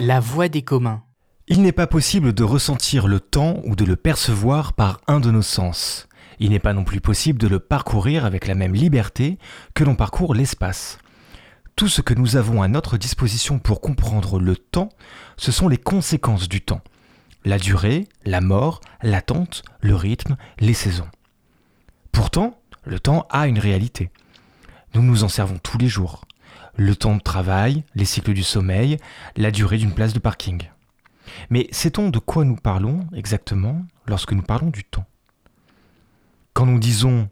La voix des communs. Il n'est pas possible de ressentir le temps ou de le percevoir par un de nos sens. Il n'est pas non plus possible de le parcourir avec la même liberté que l'on parcourt l'espace. Tout ce que nous avons à notre disposition pour comprendre le temps, ce sont les conséquences du temps. La durée, la mort, l'attente, le rythme, les saisons. Pourtant, le temps a une réalité. Nous nous en servons tous les jours. Le temps de travail, les cycles du sommeil, la durée d'une place de parking. Mais sait-on de quoi nous parlons exactement lorsque nous parlons du temps? Quand nous disons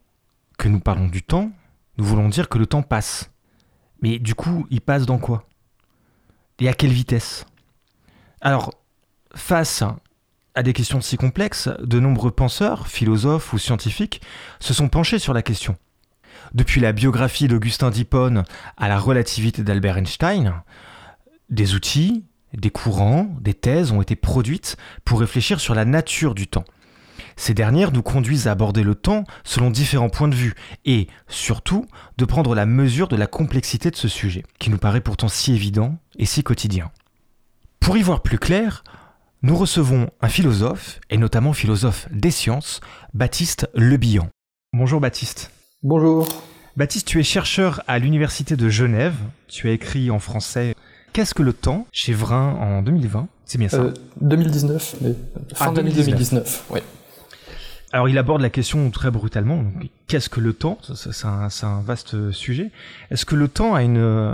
que nous parlons du temps, nous voulons dire que le temps passe. Mais du coup, il passe dans quoi? Et à quelle vitesse? Alors, face à des questions si complexes, de nombreux penseurs, philosophes ou scientifiques se sont penchés sur la question. Depuis la biographie d'Augustin d'Hippone à la relativité d'Albert Einstein, des outils, des courants, des thèses ont été produites pour réfléchir sur la nature du temps. Ces dernières nous conduisent à aborder le temps selon différents points de vue et, surtout, de prendre la mesure de la complexité de ce sujet, qui nous paraît pourtant si évident et si quotidien. Pour y voir plus clair, nous recevons un philosophe, et notamment philosophe des sciences, Baptiste Lebihan. Bonjour Baptiste. Bonjour. Baptiste, tu es chercheur à l'Université de Genève. Tu as écrit en français Qu'est-ce que le temps chez Vrin en 2020 C'est bien ça 2019, mais fin Ah, d'année 2019. 2019. oui. Alors il aborde la question très brutalement. Qu'est-ce que le temps? C'est un, vaste sujet. Est-ce que le temps a une, euh,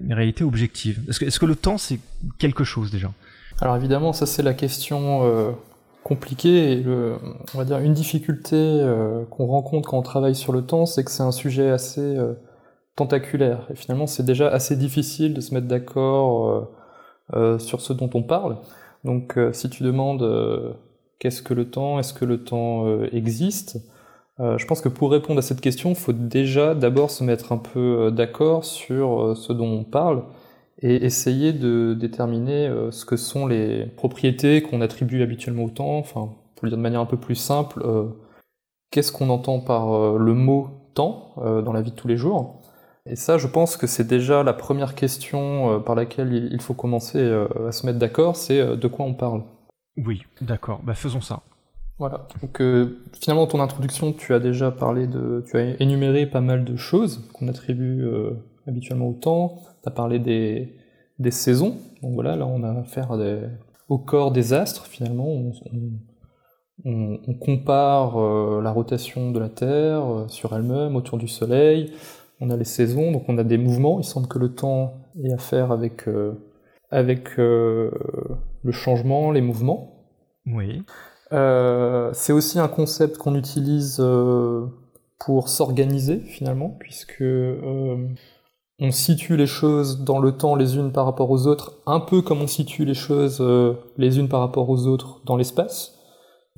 une réalité objective? Est-ce que, est-ce que le temps c'est quelque chose déjà? Alors évidemment, ça c'est la question euh, compliquée et on va dire une difficulté euh, qu'on rencontre quand on travaille sur le temps, c'est que c'est un sujet assez euh, tentaculaire. Et finalement, c'est déjà assez difficile de se mettre d'accord sur ce dont on parle. Donc, si tu demandes qu'est-ce que le temps, est-ce que le temps existe, je pense que pour répondre à cette question, il faut déjà d'abord se mettre un peu d'accord sur ce dont on parle et essayer de déterminer euh, ce que sont les propriétés qu'on attribue habituellement au temps. Enfin, pour le dire de manière un peu plus simple, euh, qu'est-ce qu'on entend par euh, le mot temps euh, dans la vie de tous les jours? Et ça, je pense que c'est déjà la première question par laquelle il faut commencer à se mettre d'accord, c'est de quoi on parle. Oui, d'accord. Bah faisons ça. Voilà. Donc euh, finalement, dans ton introduction, tu as déjà parlé de, tu as énuméré pas mal de choses qu'on attribue euh, habituellement au temps. Tu as parlé des, des saisons. Donc voilà, là on a affaire à des- au corps des astres finalement. On, on- on- on compare euh, la rotation de la Terre euh, sur elle-même autour du Soleil. On a les saisons, donc on a des mouvements. Il semble que le temps ait affaire avec euh, avec euh, le changement, les mouvements. Oui. C'est aussi un concept qu'on utilise pour s'organiser finalement, puisque euh, on situe les choses dans le temps les unes par rapport aux autres, un peu comme on situe les choses euh, les unes par rapport aux autres dans l'espace.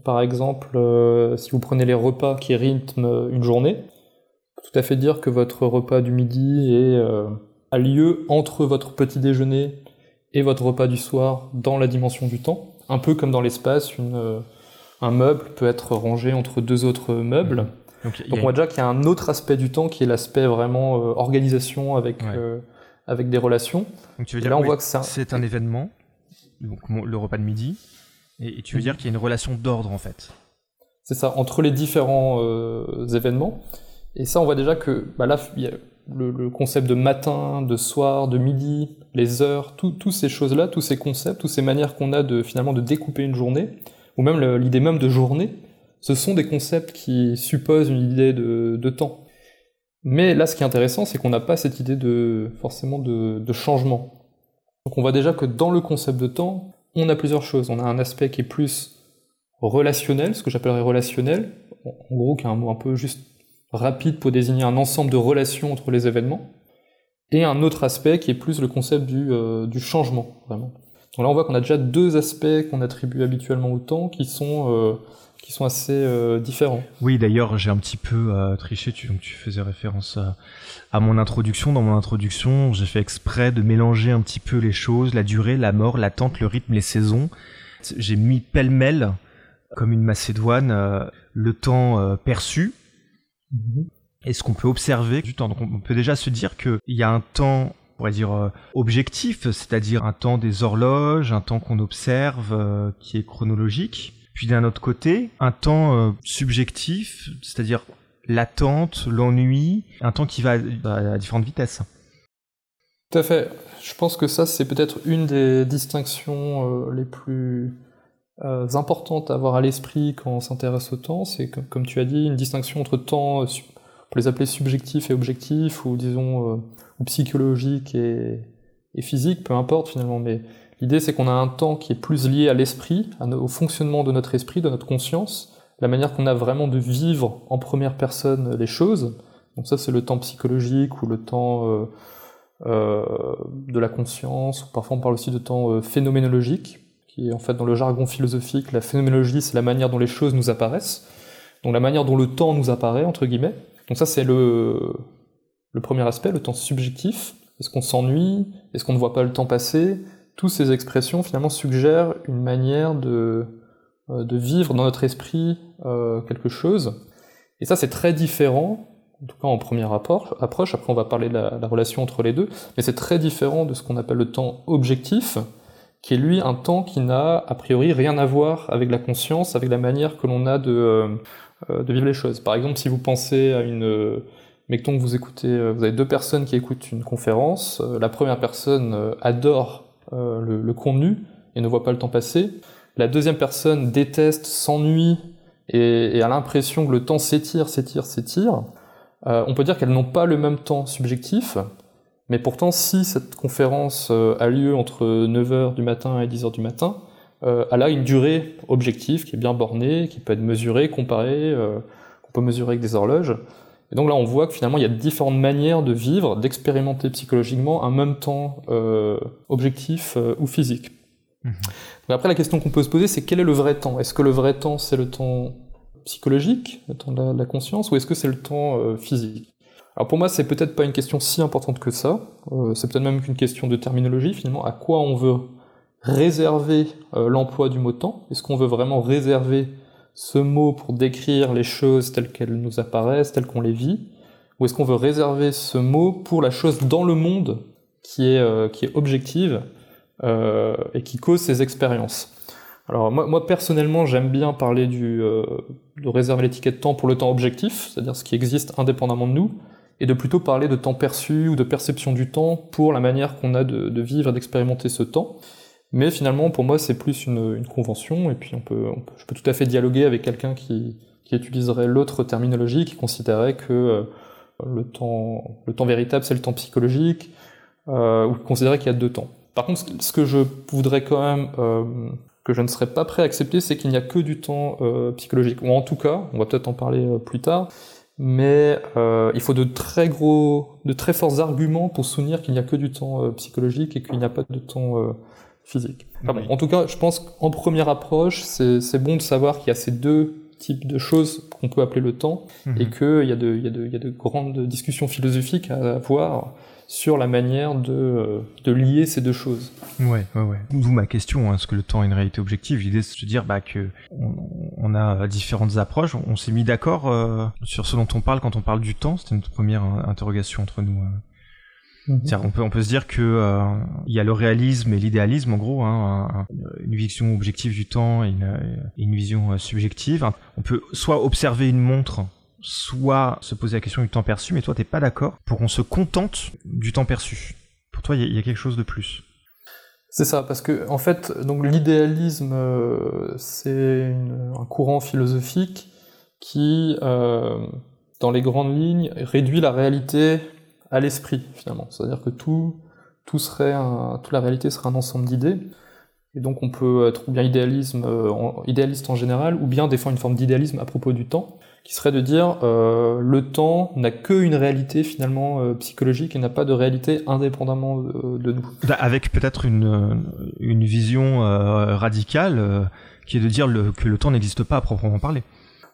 Par exemple, euh, si vous prenez les repas qui rythment une journée, tout à fait dire que votre repas du midi est, euh, a lieu entre votre petit déjeuner et votre repas du soir dans la dimension du temps, un peu comme dans l'espace, euh, un meuble peut être rangé entre deux autres meubles. Donc, on voit déjà qu'il y a un autre aspect du temps qui est l'aspect vraiment euh, organisation avec, Ouais. euh, avec des relations. Donc tu veux dire là on oui, voit que c'est un- c'est un événement, donc le repas de midi, et, et tu veux Mhm. dire qu'il y a une relation d'ordre en fait. C'est ça, entre les différents euh, événements. Et ça, on voit déjà que bah là, il y a le, le concept de matin, de soir, de midi, les heures, tout- toutes ces choses-là, tous ces concepts, toutes ces manières qu'on a de finalement de découper une journée, ou même l'idée même de journée, ce sont des concepts qui supposent une idée de, temps. Mais là, ce qui est intéressant, c'est qu'on n'a pas cette idée de forcément de, changement. Donc on voit déjà que dans le concept de temps, on a plusieurs choses. On a un aspect qui est plus relationnel, ce que j'appellerais relationnel, en gros qui est un mot un peu juste rapide pour désigner un ensemble de relations entre les événements, et un autre aspect qui est plus le concept du, euh, changement, vraiment. Donc là on voit qu'on a déjà deux aspects qu'on attribue habituellement au temps qui sont, euh, qui sont assez euh, différents. Oui, d'ailleurs, j'ai un petit peu euh, triché. Tu, faisais référence à, mon introduction. Dans mon introduction, j'ai fait exprès de mélanger un petit peu les choses, la durée, la mort, l'attente, le rythme, les saisons. J'ai mis pêle-mêle comme une Macédoine, le temps perçu. Mhm. Est-ce qu'on peut observer du temps Donc on peut déjà se dire qu'il y a un temps on pourrait dire objectif, c'est-à-dire un temps des horloges, un temps qu'on observe qui est chronologique. Puis d'un autre côté, un temps subjectif, c'est-à-dire l'attente, l'ennui, un temps qui va à différentes vitesses. Tout à fait. Je pense que ça, c'est peut-être une des distinctions euh, les plus euh, importantes à avoir à l'esprit quand on s'intéresse au temps. C'est, comme, tu as dit, une distinction entre temps, euh, peut les appeler subjectif et objectif, ou disons, psychologique et, et, physique, peu importe finalement. Mais l'idée, c'est qu'on a un temps qui est plus lié à l'esprit, au fonctionnement de notre esprit, de notre conscience, la manière qu'on a vraiment de vivre en première personne les choses. Donc ça, c'est le temps psychologique ou le temps euh, euh, de la conscience. Ou parfois, on parle aussi de temps euh, phénoménologique, qui est en fait dans le jargon philosophique, la phénoménologie, c'est la manière dont les choses nous apparaissent. Donc la manière dont le temps nous apparaît, entre guillemets. Donc ça, c'est le, le premier aspect, le temps subjectif. Est-ce qu'on s'ennuie? Est-ce qu'on ne voit pas le temps passer? Toutes ces expressions, finalement, suggèrent une manière de euh, de vivre dans notre esprit euh, quelque chose. Et ça, c'est très différent, en tout cas en première approche, après on va parler de la, relation entre les deux, mais c'est très différent de ce qu'on appelle le temps objectif, qui est lui un temps qui n'a a priori rien à voir avec la conscience, avec la manière que l'on a de, euh, de vivre les choses. Par exemple, si vous pensez à une... mettons que vous écoutez, vous avez deux personnes qui écoutent une conférence, la première personne adore le, le contenu et ne voit pas le temps passer, la deuxième personne déteste, s'ennuie et, a l'impression que le temps s'étire, s'étire, s'étire, euh, on peut dire qu'elles n'ont pas le même temps subjectif, mais pourtant si cette conférence euh, a lieu entre 9h du matin et 10h du matin, euh, elle a une durée objective qui est bien bornée, qui peut être mesurée, comparée, qu'on peut mesurer avec des horloges. Et donc là, on voit que finalement, il y a différentes manières de vivre, d'expérimenter psychologiquement un même temps objectif ou physique. Mhm. Après, la question qu'on peut se poser, c'est quel est le vrai temps? Est-ce que le vrai temps, c'est le temps psychologique, le temps de la, conscience, ou est-ce que c'est le temps euh, physique? Alors pour moi, c'est peut-être pas une question si importante que ça. Euh, c'est peut-être même qu'une question de terminologie, finalement. À quoi on veut réserver euh, l'emploi du mot temps? Est-ce qu'on veut vraiment réserver ce mot pour décrire les choses telles qu'elles nous apparaissent, telles qu'on les vit Ou est-ce qu'on veut réserver ce mot pour la chose dans le monde qui est, qui est objective euh, et qui cause ces expériences? Alors moi, moi personnellement, j'aime bien parler du, euh, de réserver l'étiquette temps pour le temps objectif, c'est-à-dire ce qui existe indépendamment de nous, et de plutôt parler de temps perçu ou de perception du temps pour la manière qu'on a de, de vivre et d'expérimenter ce temps. Mais finalement, pour moi, c'est plus une, convention, et puis on peut, je peux tout à fait dialoguer avec quelqu'un qui, utiliserait l'autre terminologie, qui considérait que euh, le, temps, le temps véritable, c'est le temps psychologique, euh, ou qui considérait qu'il y a deux temps. Par contre, ce que je voudrais quand même, euh, que je ne serais pas prêt à accepter, c'est qu'il n'y a que du temps psychologique. Ou en tout cas, on va peut-être en parler plus tard, mais il faut de très gros, de très forts arguments pour soutenir qu'il n'y a que du temps psychologique et qu'il n'y a pas de temps physique. en tout cas, je pense qu'en première approche, c'est bon de savoir qu'il y a ces deux types de choses qu'on peut appeler le temps, mhm. et qu'il y, a de, y, y a de grandes discussions philosophiques à avoir sur la manière de, euh, de lier ces deux choses. Ouais, ouais, ouais. D'où ma question, hein, est-ce que le temps est une réalité objective? L'idée, c'est de dire bah, que on, a différentes approches. On, s'est mis d'accord euh, sur ce dont on parle quand on parle du temps. C'était notre première interrogation entre nous. Euh. Mhm. On peut, on peut se dire que il y a le réalisme et l'idéalisme en gros, hein, une vision objective du temps et une, une vision subjective. On peut soit observer une montre soit se poser la question du temps perçu, mais toi t'es pas d'accord pour qu'on se contente du temps perçu. Pour toi, il y, a quelque chose de plus. C'est ça, parce que en fait, donc l'idéalisme, euh, c'est un courant philosophique qui, euh, dans les grandes lignes, réduit la réalité à l'esprit finalement. C'est-à-dire que tout, tout serait, toute la réalité serait un ensemble d'idées. Et donc on peut être ou bien idéalisme, euh, idéaliste en général, ou bien défendre une forme d'idéalisme à propos du temps qui serait de dire euh, le temps n'a qu'une réalité finalement euh, psychologique et n'a pas de réalité indépendamment de, nous. Bah, avec peut-être une, euh, une vision euh, radicale qui est de dire que le temps n'existe pas à proprement parler.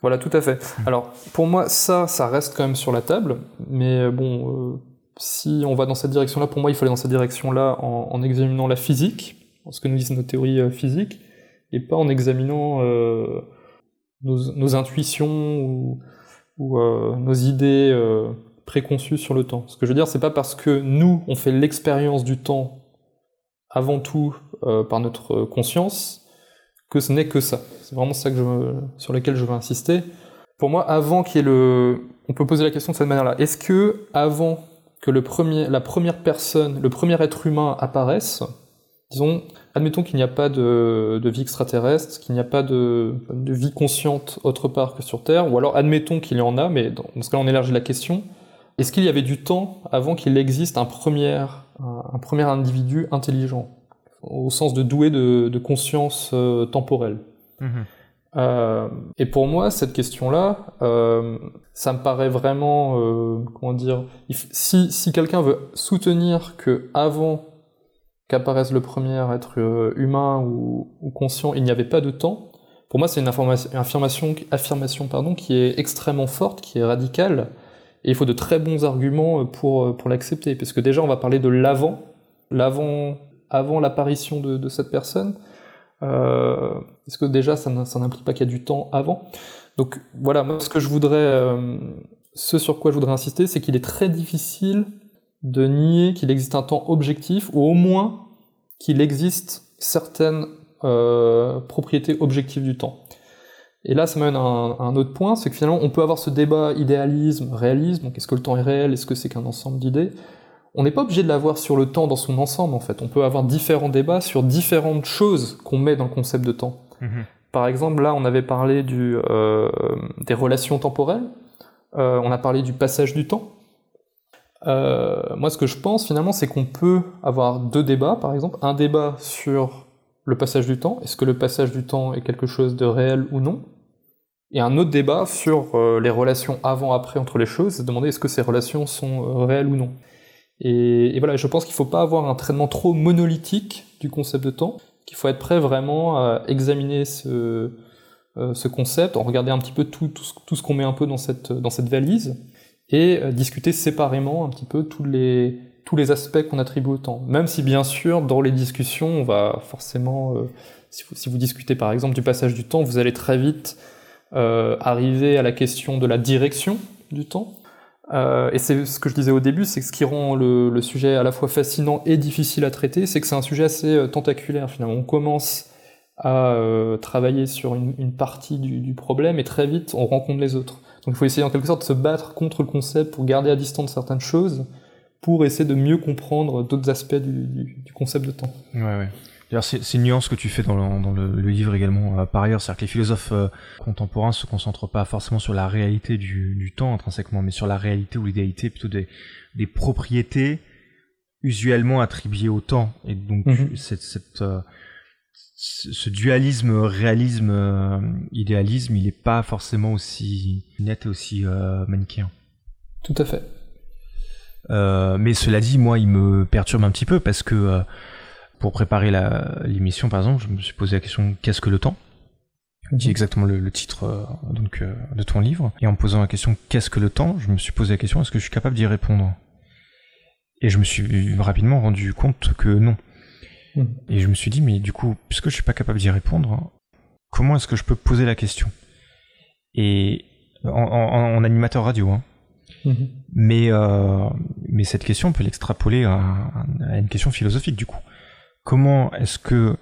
Voilà, tout à fait. Hmm. Alors pour moi, ça, ça reste quand même sur la table, mais bon, si on va dans cette direction-là, pour moi, il faut aller dans cette direction-là en, en, examinant la physique, ce que nous disent nos théories physiques, et pas en examinant nos, intuitions ou, nos idées préconçues sur le temps. Ce que je veux dire, c'est pas parce que nous, on fait l'expérience du temps avant tout par notre conscience que ce n'est que ça. C'est vraiment ça que je, sur lequel je veux insister. Pour moi, avant qu'il y ait le... On peut poser la question de cette manière-là. Est-ce que, avant que le premier, la première personne, le premier être humain apparaisse, disons, admettons qu'il n'y a pas de, vie extraterrestre, qu'il n'y a pas de, vie consciente autre part que sur Terre, ou alors admettons qu'il y en a, mais dans, ce cas-là on élargit la question, est-ce qu'il y avait du temps avant qu'il existe un premier, un premier individu intelligent? Au sens de doué de, conscience euh, temporelle. Mhm. Euh, et pour moi, cette question-là, euh, ça me paraît vraiment, comment dire, si, si quelqu'un veut soutenir que avant qu'apparaisse le premier être humain ou, conscient, il n'y avait pas de temps, pour moi, c'est une affirmation, affirmation pardon, qui est extrêmement forte, qui est radicale, et il faut de très bons arguments pour, pour l'accepter, parce que déjà, on va parler de l'avant, l'avant avant l'apparition de, cette personne euh, Est-ce que déjà ça n'implique pas qu'il y a du temps avant? Donc voilà, moi ce que je voudrais, euh, ce sur quoi je voudrais insister, c'est qu'il est très difficile de nier qu'il existe un temps objectif, ou au moins qu'il existe certaines euh, propriétés objectives du temps. Et là, ça mène à un, autre point, c'est que finalement, on peut avoir ce débat idéalisme, réalisme, donc est-ce que le temps est réel, est-ce que c'est qu'un ensemble d'idées? On n'est pas obligé de l'avoir sur le temps dans son ensemble en fait. On peut avoir différents débats sur différentes choses qu'on met dans le concept de temps. Mhm. Par exemple, là, on avait parlé du, euh, des relations temporelles. Euh, on a parlé du passage du temps. Euh, moi, ce que je pense finalement, c'est qu'on peut avoir deux débats, par exemple, un débat sur le passage du temps. Est-ce que le passage du temps est quelque chose de réel ou non? Et un autre débat sur les relations avant-après entre les choses, c'est demander est-ce que ces relations sont réelles ou non. Et, voilà, je pense qu'il ne faut pas avoir un traitement trop monolithique du concept de temps, qu'il faut être prêt vraiment à examiner ce, euh, ce concept, en regarder un petit peu tout, ce, qu'on met un peu dans cette, valise, et euh, discuter séparément un petit peu tous les, aspects qu'on attribue au temps. Même si bien sûr, dans les discussions, on va forcément, euh, si, vous, discutez par exemple du passage du temps, vous allez très vite arriver à la question de la direction du temps. Euh, et c'est ce que je disais au début, c'est que ce qui rend le, sujet à la fois fascinant et difficile à traiter, c'est que c'est un sujet assez euh, tentaculaire finalement. On commence à euh, travailler sur une, partie du, problème et très vite on rencontre les autres. Donc il faut essayer en quelque sorte de se battre contre le concept pour garder à distance certaines choses, pour essayer de mieux comprendre d'autres aspects du, concept de temps. Ouais. C'est une nuance que tu fais dans le, dans le, livre également. Euh, par ailleurs, c'est-à-dire que les philosophes euh, contemporains se concentrent pas forcément sur la réalité du, du temps intrinsèquement, mais sur la réalité ou l'idéalité plutôt des, des propriétés usuellement attribuées au temps. Et donc, mhm. cette, cette, euh, ce dualisme réalisme-idéalisme, il n'est pas forcément aussi net et aussi manichéen. Tout à fait. mais cela dit, moi, il me perturbe un petit peu parce que pour préparer l'émission, par exemple, je me suis posé la question qu'est-ce que le temps? Qui est exactement le, titre euh, donc euh, de ton livre. Et en me posant la question qu'est-ce que le temps, je me suis posé la question est-ce que je suis capable d'y répondre? Et je me suis rapidement rendu compte que non. Hmm. Et je me suis dit mais du coup, puisque je suis pas capable d'y répondre, comment est-ce que je peux poser la question? Et en, animateur radio, hein. hmm. Mais, euh, mais cette question, on peut l'extrapoler à, une question philosophique du coup comment est-ce que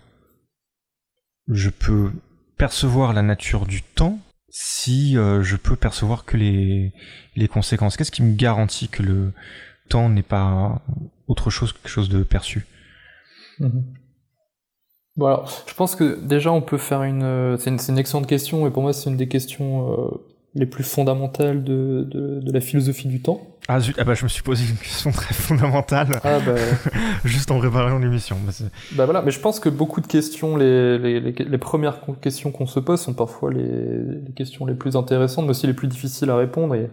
je peux percevoir la nature du temps si euh, je peux percevoir que les, conséquences? Qu'est-ce qui me garantit que le temps n'est pas autre chose que quelque chose de perçu? Mhm. Bon alors, je pense que déjà on peut faire une... Euh, c'est une, excellente question et pour moi c'est une des questions euh, les plus fondamentales de, de, la philosophie du temps. Ah, ah, bah je me suis posé une question très fondamentale. Ah bah... Juste en préparant l'émission. Bah, voilà, mais je pense que beaucoup de questions, les, les, les, premières questions qu'on se pose sont parfois les, questions les plus intéressantes, mais aussi les plus difficiles à répondre, et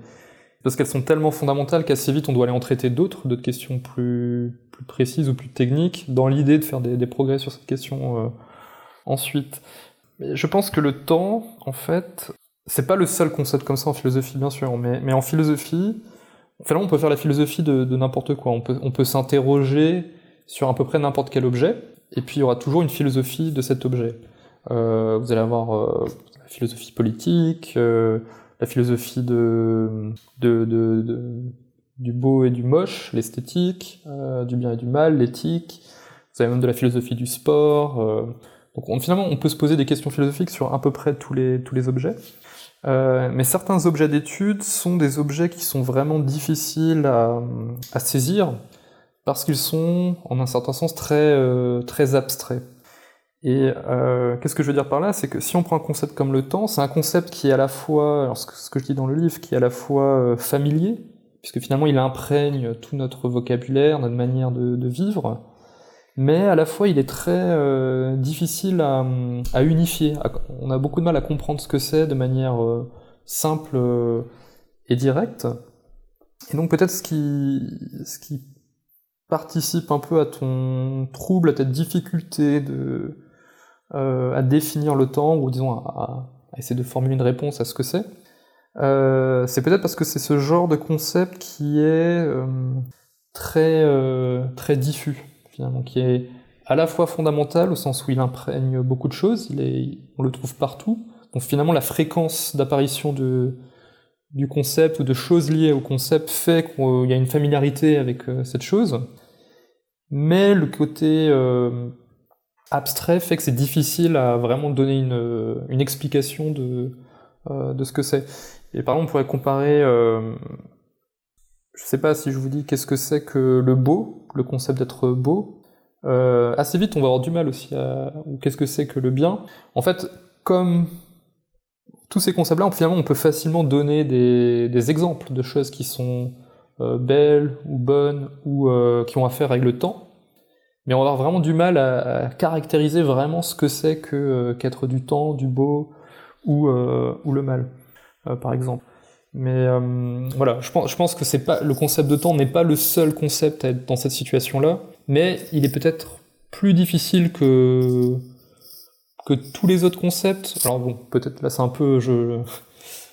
parce qu'elles sont tellement fondamentales qu'assez vite on doit aller en traiter d'autres, d'autres questions plus, plus précises ou plus techniques, dans l'idée de faire des, des, progrès sur cette question euh, ensuite. Mais je pense que le temps, en fait, c'est pas le seul concept comme ça en philosophie, bien sûr, mais, mais en philosophie, finalement, on peut faire la philosophie de, n'importe quoi. On peut, on peut s'interroger sur à peu près n'importe quel objet, et puis il y aura toujours une philosophie de cet objet. Euh, vous allez avoir euh, la philosophie politique, la philosophie de, du beau et du moche, l'esthétique, du bien et du mal, l'éthique. Vous avez même de la philosophie du sport. donc finalement, on peut se poser des questions philosophiques sur à peu près tous les, tous les objets. Euh, mais certains objets d'étude sont des objets qui sont vraiment difficiles à, à saisir parce qu'ils sont, en un certain sens, très, euh, très abstraits. Et euh, qu'est-ce que je veux dire par là? C'est que si on prend un concept comme le temps, c'est un concept qui est à la fois, alors ce que, ce que, je dis dans le livre, qui est à la fois euh, familier, puisque finalement il imprègne tout notre vocabulaire, notre manière de, de vivre, mais à la fois il est très euh, difficile à, unifier. On a beaucoup de mal à comprendre ce que c'est de manière euh, simple euh, et directe. Et donc peut-être ce qui, ce qui participe un peu à ton trouble, à ta difficulté de, à définir le temps, ou disons à, à, essayer de formuler une réponse à ce que c'est, c'est peut-être parce que c'est ce genre de concept qui est très, très diffus qui est à la fois fondamental au sens où il imprègne beaucoup de choses, on le trouve partout. Donc finalement, la fréquence d'apparition du concept ou de choses liées au concept fait qu'il y a une familiarité avec euh, cette chose. Mais le côté euh, abstrait fait que c'est difficile à vraiment donner une, euh, explication de, de ce que c'est. Et par exemple, on pourrait comparer, euh, je sais pas si je vous dis qu'est-ce que c'est que le beau, le concept d'être beau, euh, assez vite on va avoir du mal aussi à... qu'est-ce que c'est que le bien. En fait, comme tous ces concepts-là, finalement on peut facilement donner des, exemples de choses qui sont euh, belles ou bonnes ou euh, qui ont à faire avec le temps, mais on va avoir vraiment du mal à, caractériser vraiment ce que c'est que qu'être du temps, du beau ou, ou le mal, par exemple. Mais voilà, je pense, que pas le concept de temps n'est pas le seul concept à être dans cette situation-là mais il est peut-être plus difficile que que tous les autres concepts. Alors bon, peut-être là c'est un peu je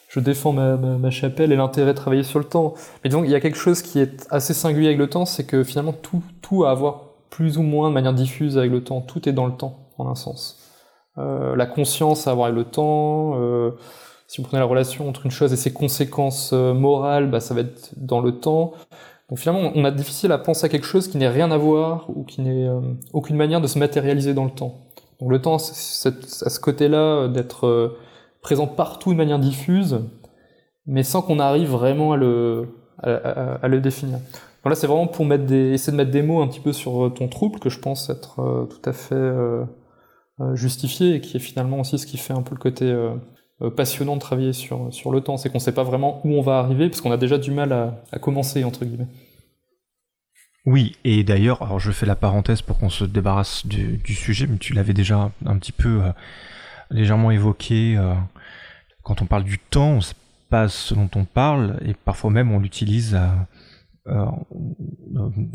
je défends ma, ma, chapelle et l'intérêt de travailler sur le temps. Mais disons il y a quelque chose qui est assez singulier avec le temps, c'est que finalement tout tout a à voir plus ou moins de manière diffuse avec le temps. Tout est dans le temps en un sens. Euh, la conscience à voir avec le temps. Euh, si vous prenez la relation entre une chose et ses conséquences euh, morales, bah, ça va être dans le temps. Donc finalement, on a difficile à penser à quelque chose qui n'est rien à voir ou qui n'est euh, aucune manière de se matérialiser dans le temps. Donc le temps, c'est à ce côté-là euh, d'être euh, présent partout de manière diffuse, mais sans qu'on arrive vraiment à le, définir. Donc là, c'est vraiment pour essayer de mettre des mots un petit peu sur ton trouble, que je pense être tout à fait justifié et qui est finalement aussi ce qui fait un peu le côté passionnant de travailler sur, sur le temps, c'est qu'on ne sait pas vraiment où on va arriver, parce qu'on a déjà du mal à, commencer, entre guillemets. Oui, et d'ailleurs, alors je fais la parenthèse pour qu'on se débarrasse du, sujet, mais tu l'avais déjà un petit peu euh, légèrement évoqué. Euh, quand on parle du temps, on ne sait pas ce dont on parle, et parfois même on l'utilise à, euh,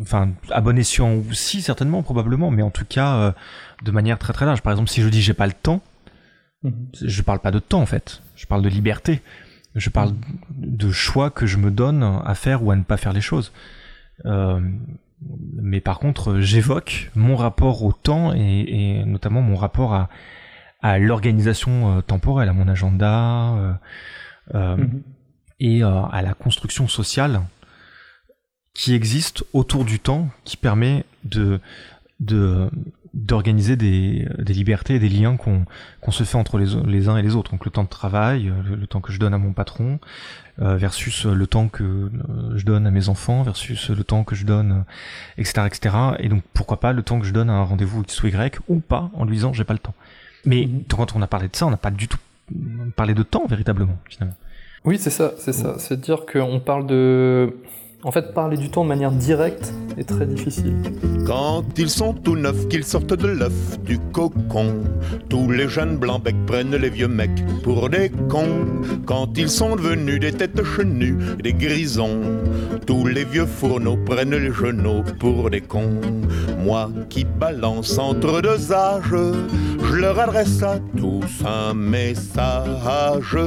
enfin à bon escient aussi certainement probablement mais en tout cas euh, de manière très très large par exemple si je dis j'ai pas le temps. Je parle pas de temps en fait, je parle de liberté. Je parle de choix que je me donne à faire ou à ne pas faire les choses. Euh, mais par contre, j'évoque mon rapport au temps et, et, notamment mon rapport à, à l'organisation euh, temporelle, à mon agenda euh, euh mhm. et euh, à la construction sociale qui existe autour du temps, qui permet de, de d'organiser des, des, libertés et des liens qu'on se fait entre les, les, uns et les autres. Donc le temps de travail, euh, le, le temps que je donne à mon patron, euh, versus le temps que euh, je donne à mes enfants, versus le temps que je donne, etc., etc. Et donc pourquoi pas le temps que je donne à un rendez-vous X ou Y, ou pas, en lui disant j'ai pas le temps. Mais mm-hmm. quand on a parlé de ça, on n'a pas du tout parlé de temps véritablement, finalement. Oui, c'est ça, c'est ça. C'est dire qu'on parle de en fait, parler du temps de manière directe est très difficile. Quand ils sont tout neufs, qu'ils sortent de l'œuf du cocon, tous les jeunes blancs becs prennent les vieux mecs pour des cons. Quand ils sont devenus des têtes chenues, des grisons, tous les vieux fourneaux prennent les genoux pour des cons. Moi qui balance entre deux âges, je leur adresse à tous un message.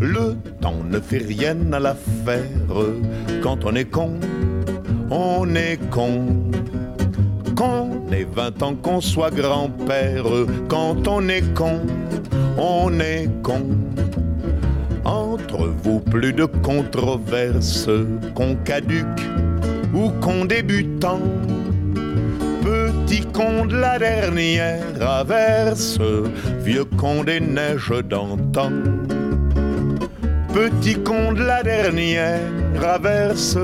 Le temps ne fait rien à l'affaire quand on est con, on est con. Qu'on ait 20 ans, qu'on soit grand-père, quand on est con, on est con. Entre vous, plus de controverses, qu'on caduque ou qu'on débutant. Petit con de la dernière averse, vieux con des neiges d'antan. Petit con de la dernière averse,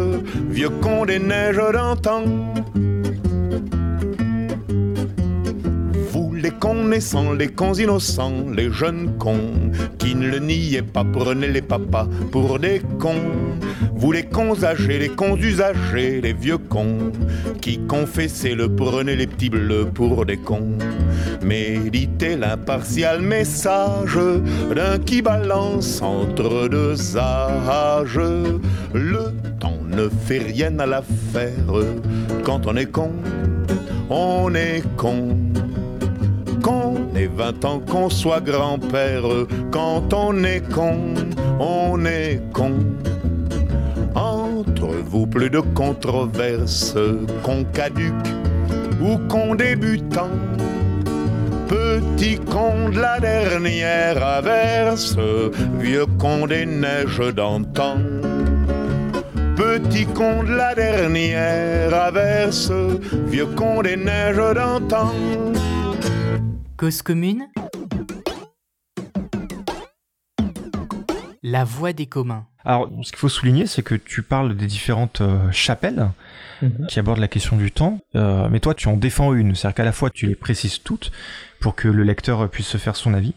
vieux con des neiges d'antan. Naissants, les cons innocents, les jeunes cons qui ne le niaient pas, prenez les papas pour des cons. Vous les cons âgés, les cons usagers, les vieux cons qui confessaient le prenez les petits bleus pour des cons. Méditez l'impartial message d'un qui balance entre deux âges. Le temps ne fait rien à l'affaire. Quand on est con, on est con ait 20 ans, qu'on soit grand-père. Quand on est con, on est con. Entre vous, plus de controverses, qu'on caduque ou qu'on débutant. Petit con de la dernière averse, vieux con des neiges d'antan. Petit con de la dernière averse, vieux con des neiges d'antan. Cause commune La voix des communs. Alors, ce qu'il faut souligner, c'est que tu parles des différentes euh, chapelles mhm. qui abordent la question du temps, euh, mais toi, tu en défends une, c'est-à-dire qu'à la fois, tu les précises toutes pour que le lecteur puisse se faire son avis,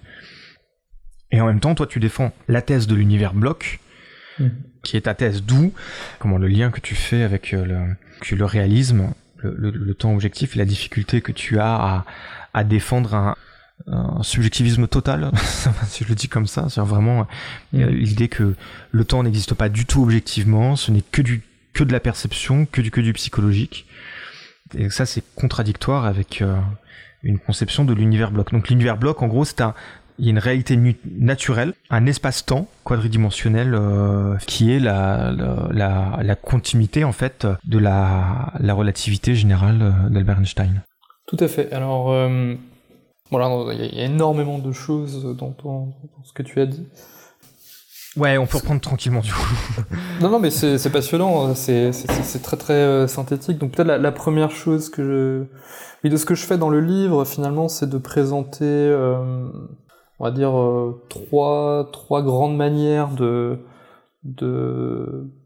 et en même temps, toi, tu défends la thèse de l'univers bloc, mhm. qui est ta thèse d'où, comment le lien que tu fais avec euh, le, le réalisme, le, le, temps objectif et la difficulté que tu as à, à défendre un, subjectivisme total, si je le dis comme ça, c'est vraiment mm. l'idée que le temps n'existe pas du tout objectivement, ce n'est que du que de la perception, que du que du psychologique. Et ça, c'est contradictoire avec euh, une conception de l'univers bloc. Donc l'univers bloc, en gros, c'est un il y a une réalité naturelle, un espace-temps quadridimensionnel euh, qui est la, la, la, continuité en fait de la, la relativité générale euh, d'Albert Einstein. Tout à fait. Alors, euh, voilà, il y, a énormément de choses dans, ce que tu as dit. Ouais, on peut reprendre tranquillement du coup. non, non, mais c'est passionnant, c'est très très euh, synthétique. Donc peut-être la, première chose que je... Oui, de ce que je fais dans le livre, finalement, c'est de présenter, euh, on va dire, trois, trois grandes manières de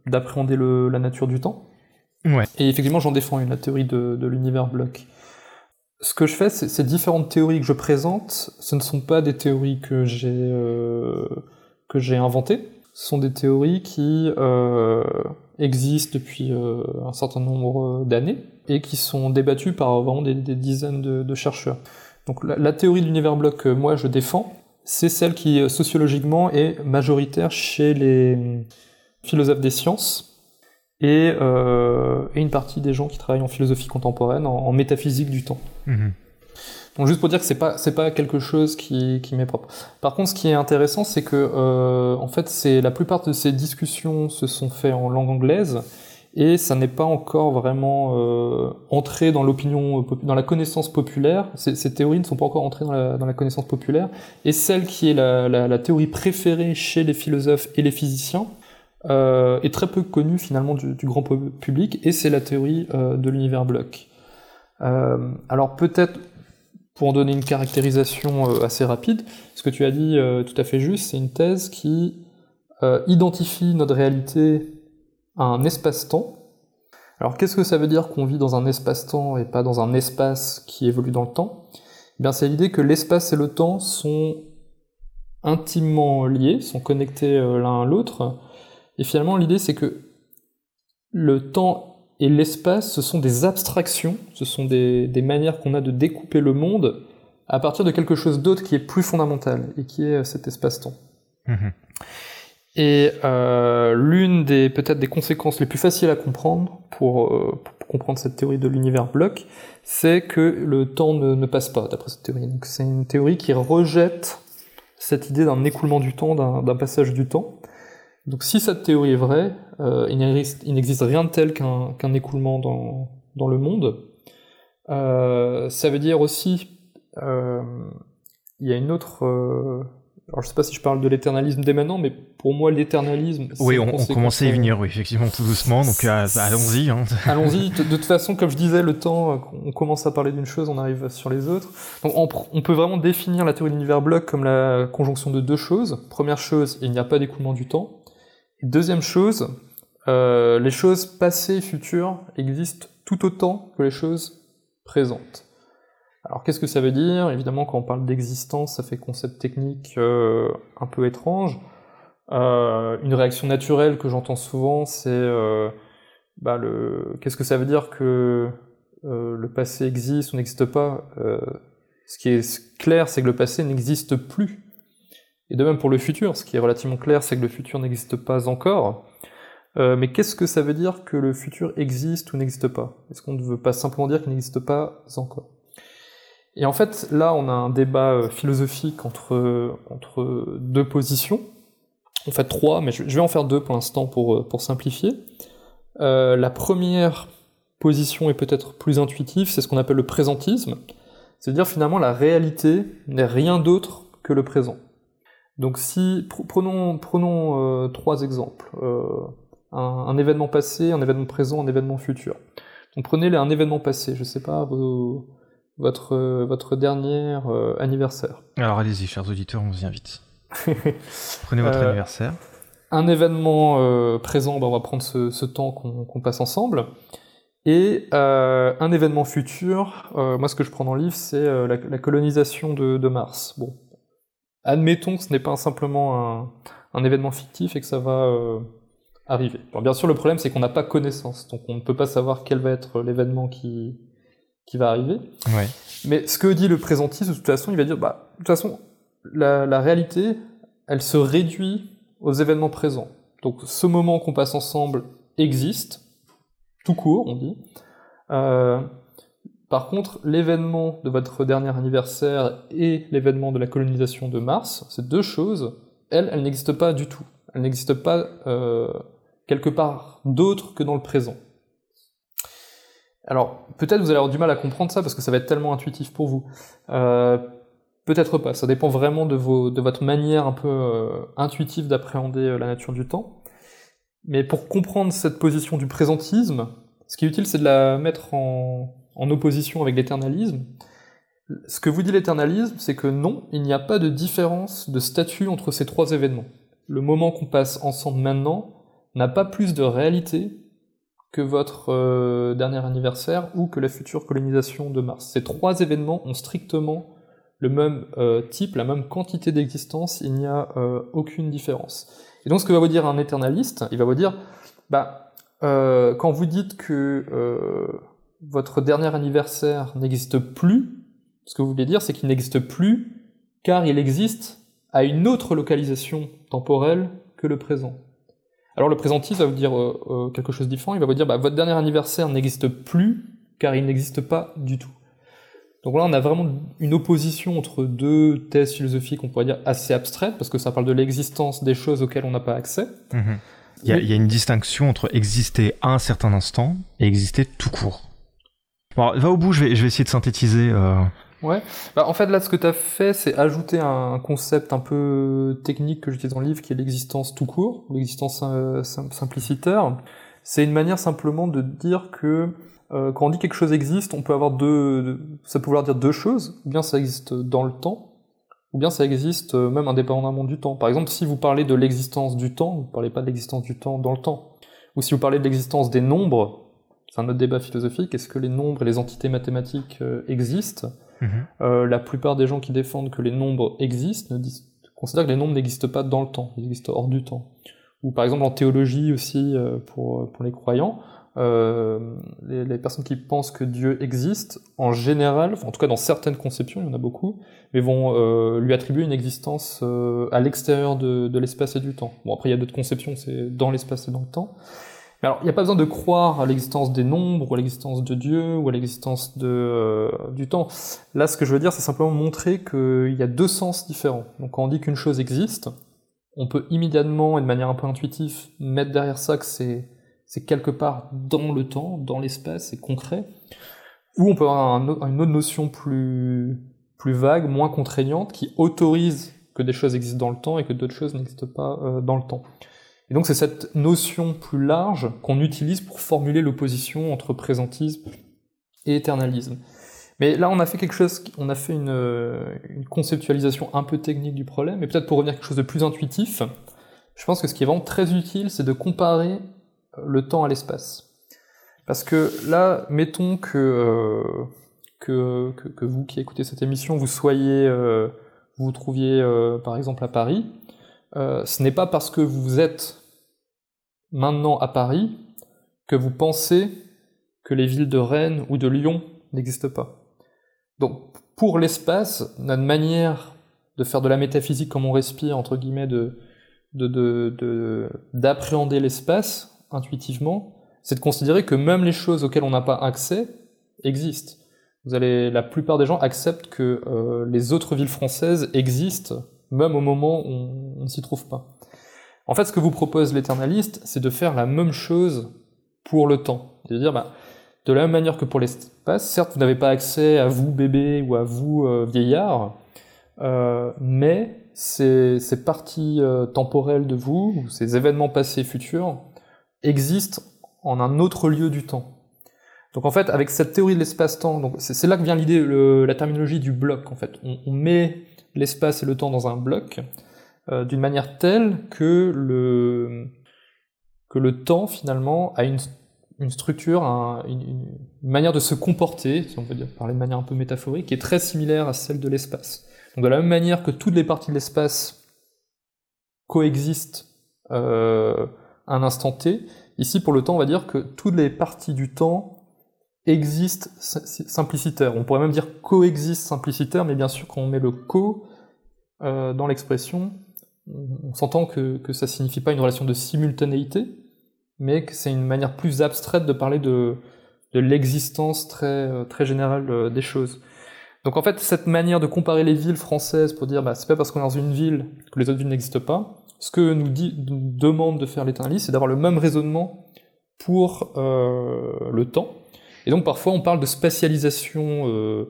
d'appréhender la nature du temps. Ouais. Et effectivement, j'en défends une, la théorie de, de l'univers bloc ce que je fais, c'est ces différentes théories que je présente, ce ne sont pas des théories que j'ai euh, que j'ai inventées. Ce sont des théories qui euh, existent depuis euh, un certain nombre d'années et qui sont débattues par vraiment des, dizaines de, chercheurs. Donc la, théorie de l'univers bloc que moi je défends, c'est celle qui sociologiquement est majoritaire chez les philosophes des sciences euh, et, une partie des gens qui travaillent en philosophie contemporaine, en, métaphysique du temps. Mhm. Donc juste pour dire que c'est pas c'est pas quelque chose qui, qui m'est propre. Par contre, ce qui est intéressant, c'est que euh, en fait, c'est la plupart de ces discussions se sont faites en langue anglaise et ça n'est pas encore vraiment euh, entré dans l'opinion, dans la connaissance populaire. Ces, ces, théories ne sont pas encore entrées dans la, dans la connaissance populaire. Et celle qui est la, la, la, théorie préférée chez les philosophes et les physiciens, euh, est très peu connue finalement du, grand public, et c'est la théorie euh, de l'univers bloc. Euh, alors peut-être, pour en donner une caractérisation euh, assez rapide, ce que tu as dit tout à fait juste, c'est une thèse qui identifie notre réalité à un espace-temps. Alors qu'est-ce que ça veut dire qu'on vit dans un espace-temps et pas dans un espace qui évolue dans le temps? Eh bien, c'est l'idée que l'espace et le temps sont intimement liés, sont connectés l'un à l'autre, et finalement, l'idée, c'est que le temps et l'espace, ce sont des abstractions, ce sont des, manières qu'on a de découper le monde à partir de quelque chose d'autre qui est plus fondamental, et qui est cet espace-temps. Mhm. Et euh, l'une des peut-être des conséquences les plus faciles à comprendre pour, euh, comprendre cette théorie de l'univers bloc, c'est que le temps ne, ne passe pas, d'après cette théorie. Donc c'est une théorie qui rejette cette idée d'un écoulement du temps, d'un passage du temps. Donc si cette théorie est vraie, euh, il n'existe rien de tel qu'un écoulement dans, dans, le monde. Euh, ça veut dire aussi, euh, il y a une autre alors je sais pas si je parle de l'éternalisme dès maintenant, mais pour moi l'éternalisme. Oui, on, on commençait à y venir, oui, effectivement, tout doucement. Donc allons-y. Hein. Allons-y. De, toute façon, comme je disais, le temps, on commence à parler d'une chose, on arrive sur les autres. Donc on, on peut vraiment définir la théorie de l'univers bloc comme la conjonction de deux choses. Première chose, il n'y a pas d'écoulement du temps. Deuxième chose, euh, les choses passées et futures existent tout autant que les choses présentes. Alors qu'est-ce que ça veut dire? Évidemment, quand on parle d'existence, ça fait concept technique euh, un peu étrange. Euh, une réaction naturelle que j'entends souvent, c'est euh, bah, le... qu'est-ce que ça veut dire que euh, le passé existe ou n'existe pas? Euh, Ce qui est clair, c'est que le passé n'existe plus. Et de même pour le futur, ce qui est relativement clair, c'est que le futur n'existe pas encore. Euh, mais qu'est-ce que ça veut dire que le futur existe ou n'existe pas? Est-ce qu'on ne veut pas simplement dire qu'il n'existe pas encore? Et en fait, là, on a un débat euh, philosophique entre, entre deux positions. En fait, trois, mais je vais en faire deux pour l'instant pour, euh, pour simplifier. La première position est peut-être plus intuitive, c'est ce qu'on appelle le présentisme. C'est-à-dire finalement la réalité n'est rien d'autre que le présent. Donc si prenons prenons euh, trois exemples, euh, un, un, événement passé, un événement présent, un événement futur. Donc prenez un événement passé, je sais pas vos, votre, votre dernier euh, anniversaire. Alors allez-y, chers auditeurs, on vous invite. Prenez votre anniversaire. Un événement présent, ben, on va prendre ce, ce temps qu'on passe ensemble. Et euh, un événement futur, euh, moi ce que je prends dans le livre, c'est euh, la, la colonisation de, de Mars. Bon, admettons que ce n'est pas simplement un, un événement fictif et que ça va euh, arriver. Alors, bien sûr, le problème c'est qu'on n'a pas connaissance, donc on ne peut pas savoir quel va être l'événement qui, qui va arriver. Ouais. Mais ce que dit le présentisme, de toute façon, il va dire, bah, de toute façon, la, la réalité, elle se réduit aux événements présents. Donc ce moment qu'on passe ensemble existe, tout court, on dit. Euh, par contre, l'événement de votre dernier anniversaire et l'événement de la colonisation de Mars, ces deux choses, elles, elles n'existent pas du tout. Elles n'existent pas euh, quelque part d'autre que dans le présent. Alors, peut-être vous allez avoir du mal à comprendre ça parce que ça va être tellement intuitif pour vous. Euh, peut-être pas, ça dépend vraiment de, votre manière un peu euh, intuitive d'appréhender la nature du temps. Mais pour comprendre cette position du présentisme, ce qui est utile, c'est de la mettre en, en opposition avec l'éternalisme. Ce que vous dit l'éternalisme, c'est que non, il n'y a pas de différence de statut entre ces trois événements. Le moment qu'on passe ensemble maintenant n'a pas plus de réalité que votre euh, dernier anniversaire ou que la future colonisation de Mars. Ces trois événements ont strictement le même euh, type, la même quantité d'existence, il n'y a euh, aucune différence. Et donc ce que va vous dire un éternaliste, il va vous dire, bah, quand vous dites que votre dernier anniversaire n'existe plus, ce que vous voulez dire, c'est qu'il n'existe plus car il existe à une autre localisation temporelle que le présent. Alors le présentiste va vous dire euh, euh, quelque chose de différent, il va vous dire bah, votre dernier anniversaire n'existe plus car il n'existe pas du tout. Donc là on a vraiment une opposition entre deux thèses philosophiques, on pourrait dire assez abstraites, parce que ça parle de l'existence des choses auxquelles on n'a pas accès. Mhm. Il y, a, Mais- il y a une distinction entre exister à un certain instant et exister tout court. Va au bout, je vais, essayer de synthétiser. euh, Ouais. Bah, en fait, là, ce que tu as fait, c'est ajouter un concept un peu technique que j'utilise dans le livre, qui est l'existence tout court, l'existence euh, sim- simplicitaire. C'est une manière simplement de dire que euh, quand on dit quelque chose existe, on peut avoir deux, deux- ça peut vouloir dire deux choses. Ou bien ça existe dans le temps, ou bien ça existe même indépendamment du temps. Par exemple, si vous parlez de l'existence du temps, vous ne parlez pas de l'existence du temps dans le temps. Ou si vous parlez de l'existence des nombres, c'est un autre débat philosophique, est-ce que les nombres et les entités mathématiques euh, existent? Mhm. euh, la plupart des gens qui défendent que les nombres existent ne disent- considèrent que les nombres n'existent pas dans le temps, ils existent hors du temps. Ou par exemple en théologie aussi, euh, pour, pour les croyants, euh, les, les personnes qui pensent que Dieu existe, en général, enfin, en tout cas dans certaines conceptions, il y en a beaucoup, mais vont euh, lui attribuer une existence euh, à l'extérieur de, de l'espace et du temps. Bon après il y a d'autres conceptions, c'est dans l'espace et dans le temps. Alors, il n'y a pas besoin de croire à l'existence des nombres, ou à l'existence de Dieu, ou à l'existence de, euh, du temps. Là, ce que je veux dire, c'est simplement montrer qu'il y a deux sens différents. Donc, quand on dit qu'une chose existe, on peut immédiatement, et de manière un peu intuitive, mettre derrière ça que c'est, c'est quelque part dans le temps, dans l'espace, c'est concret. Ou on peut avoir une autre notion plus, plus vague, moins contraignante, qui autorise que des choses existent dans le temps et que d'autres choses n'existent pas euh, dans le temps. Et donc c'est cette notion plus large qu'on utilise pour formuler l'opposition entre présentisme et éternalisme. Mais là, on a fait quelque chose, on a fait une, une conceptualisation un peu technique du problème, et peut-être pour revenir à quelque chose de plus intuitif, je pense que ce qui est vraiment très utile, c'est de comparer le temps à l'espace. Parce que là, mettons que, euh, que, vous qui écoutez cette émission, vous soyez, euh, vous trouviez euh, par exemple à Paris, euh, ce n'est pas parce que vous êtes maintenant à Paris que vous pensez que les villes de Rennes ou de Lyon n'existent pas. Donc, pour l'espace, notre manière de faire de la métaphysique comme on respire, entre guillemets, de, d'appréhender de, de, l'espace intuitivement, c'est de considérer que même les choses auxquelles on n'a pas accès existent. La plupart des gens acceptent que euh, les autres villes françaises existent, même au moment où on ne s'y trouve pas. En fait, ce que vous propose l'éternaliste, c'est de faire la même chose pour le temps. C'est-à-dire, bah, de la même manière que pour l'espace, certes, vous n'avez pas accès à vous, bébé, ou à vous, euh, vieillard, euh, mais ces, parties euh, temporelles de vous, ou ces événements passés futurs, existent en un autre lieu du temps. Donc en fait, avec cette théorie de l'espace-temps, c'est là que vient l'idée, la terminologie du bloc. En fait, on, met l'espace et le temps dans un bloc d'une manière telle que le temps finalement a une, structure, un, une, manière de se comporter, si on peut parler de manière un peu métaphorique, qui est très similaire à celle de l'espace. Donc de la même manière que toutes les parties de l'espace coexistent euh, un instant t, Ici, pour le temps, on va dire que toutes les parties du temps existent simplicitaires. On pourrait même dire coexistent simplicitaires, mais bien sûr, quand on met le co euh, dans l'expression, on s'entend que, que ça signifie pas une relation de simultanéité, mais que c'est une manière plus abstraite de parler de, l'existence très, euh, générale euh, des choses. Donc en fait, cette manière de comparer les villes françaises pour dire bah, c'est pas parce qu'on est dans une ville que les autres villes n'existent pas, ce que nous, demande de faire l'éternaliste, c'est d'avoir le même raisonnement pour euh, le temps. Et donc parfois on parle de spatialisation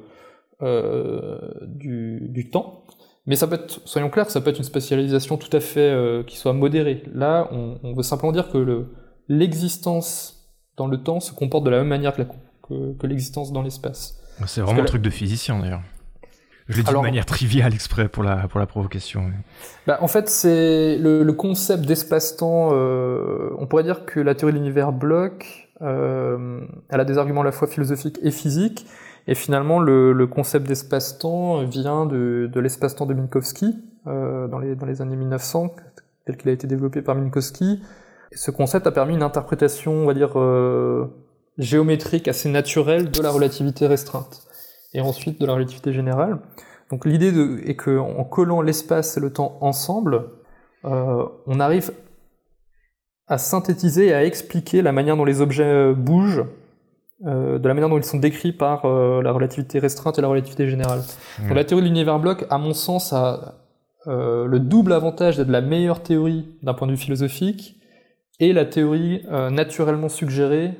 du, temps, mais ça peut être, soyons clairs, ça peut être une spatialisation tout à fait euh, qui soit modérée. Là, on, on, veut simplement dire que l'existence dans le temps se comporte de la même manière que, que, que l'existence dans l'espace. C'est vraiment un truc de physicien d'ailleurs. Je l'ai dit de manière triviale exprès pour la, pour la provocation. Bah, en fait, c'est le, le, concept d'espace-temps. Euh, on pourrait dire que la théorie de l'univers bloc, euh, elle a des arguments à la fois philosophiques et physiques. Et finalement, le, concept d'espace-temps vient de, l'espace-temps de Minkowski euh, dans, les, dans les années 1900, tel qu'il a été développé par Minkowski. Et ce concept a permis une interprétation, on va dire, euh, géométrique assez naturelle de la relativité restreinte et ensuite de la relativité générale. Donc l'idée est que en collant l'espace et le temps ensemble, euh, on arrive à synthétiser et à expliquer la manière dont les objets bougent, euh, de la manière dont ils sont décrits par euh, la relativité restreinte et la relativité générale. Mmh. Donc la théorie de l'univers bloc, à mon sens, a euh, le double avantage d'être la meilleure théorie d'un point de vue philosophique et la théorie naturellement suggérée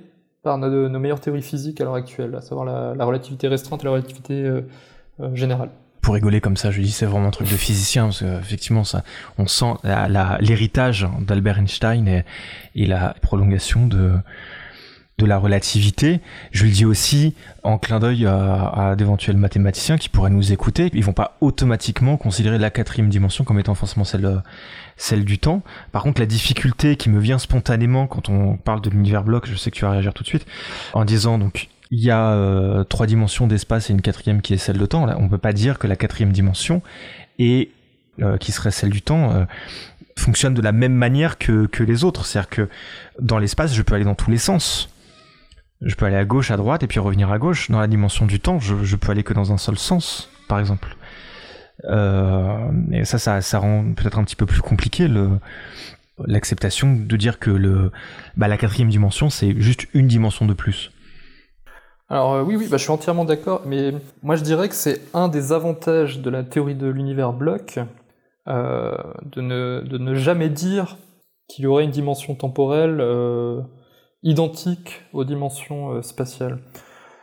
par nos, nos, meilleures théories physiques à l'heure actuelle, à savoir la, la, relativité restreinte et la relativité générale. Pour rigoler comme ça, je dis c'est vraiment un truc de physicien parce qu'effectivement ça, on sent l'héritage d'Albert Einstein et, et, la prolongation de de la relativité. Je le dis aussi en clin d'œil à, à d'éventuels mathématiciens qui pourraient nous écouter. Ils vont pas automatiquement considérer la quatrième dimension comme étant forcément celle celle du temps. Par contre, la difficulté qui me vient spontanément quand on parle de l'univers bloc, je sais que tu vas réagir tout de suite, en disant donc il y a euh, trois dimensions d'espace et une quatrième qui est celle de temps. Là, on peut pas dire que la quatrième dimension est euh, qui serait celle du temps euh, fonctionne de la même manière que, que les autres. C'est-à-dire que dans l'espace, je peux aller dans tous les sens. Je peux aller à gauche, à droite, et puis revenir à gauche. Dans la dimension du temps, je, peux aller que dans un seul sens, par exemple. Euh, et ça, ça, ça rend peut-être un petit peu plus compliqué l'acceptation de dire que bah, la quatrième dimension c'est juste une dimension de plus. Alors euh, oui, oui, bah, je suis entièrement d'accord, mais moi je dirais que c'est un des avantages de la théorie de l'univers bloc euh, de, ne, de ne jamais dire qu'il y aurait une dimension temporelle identique aux dimensions euh, spatiales.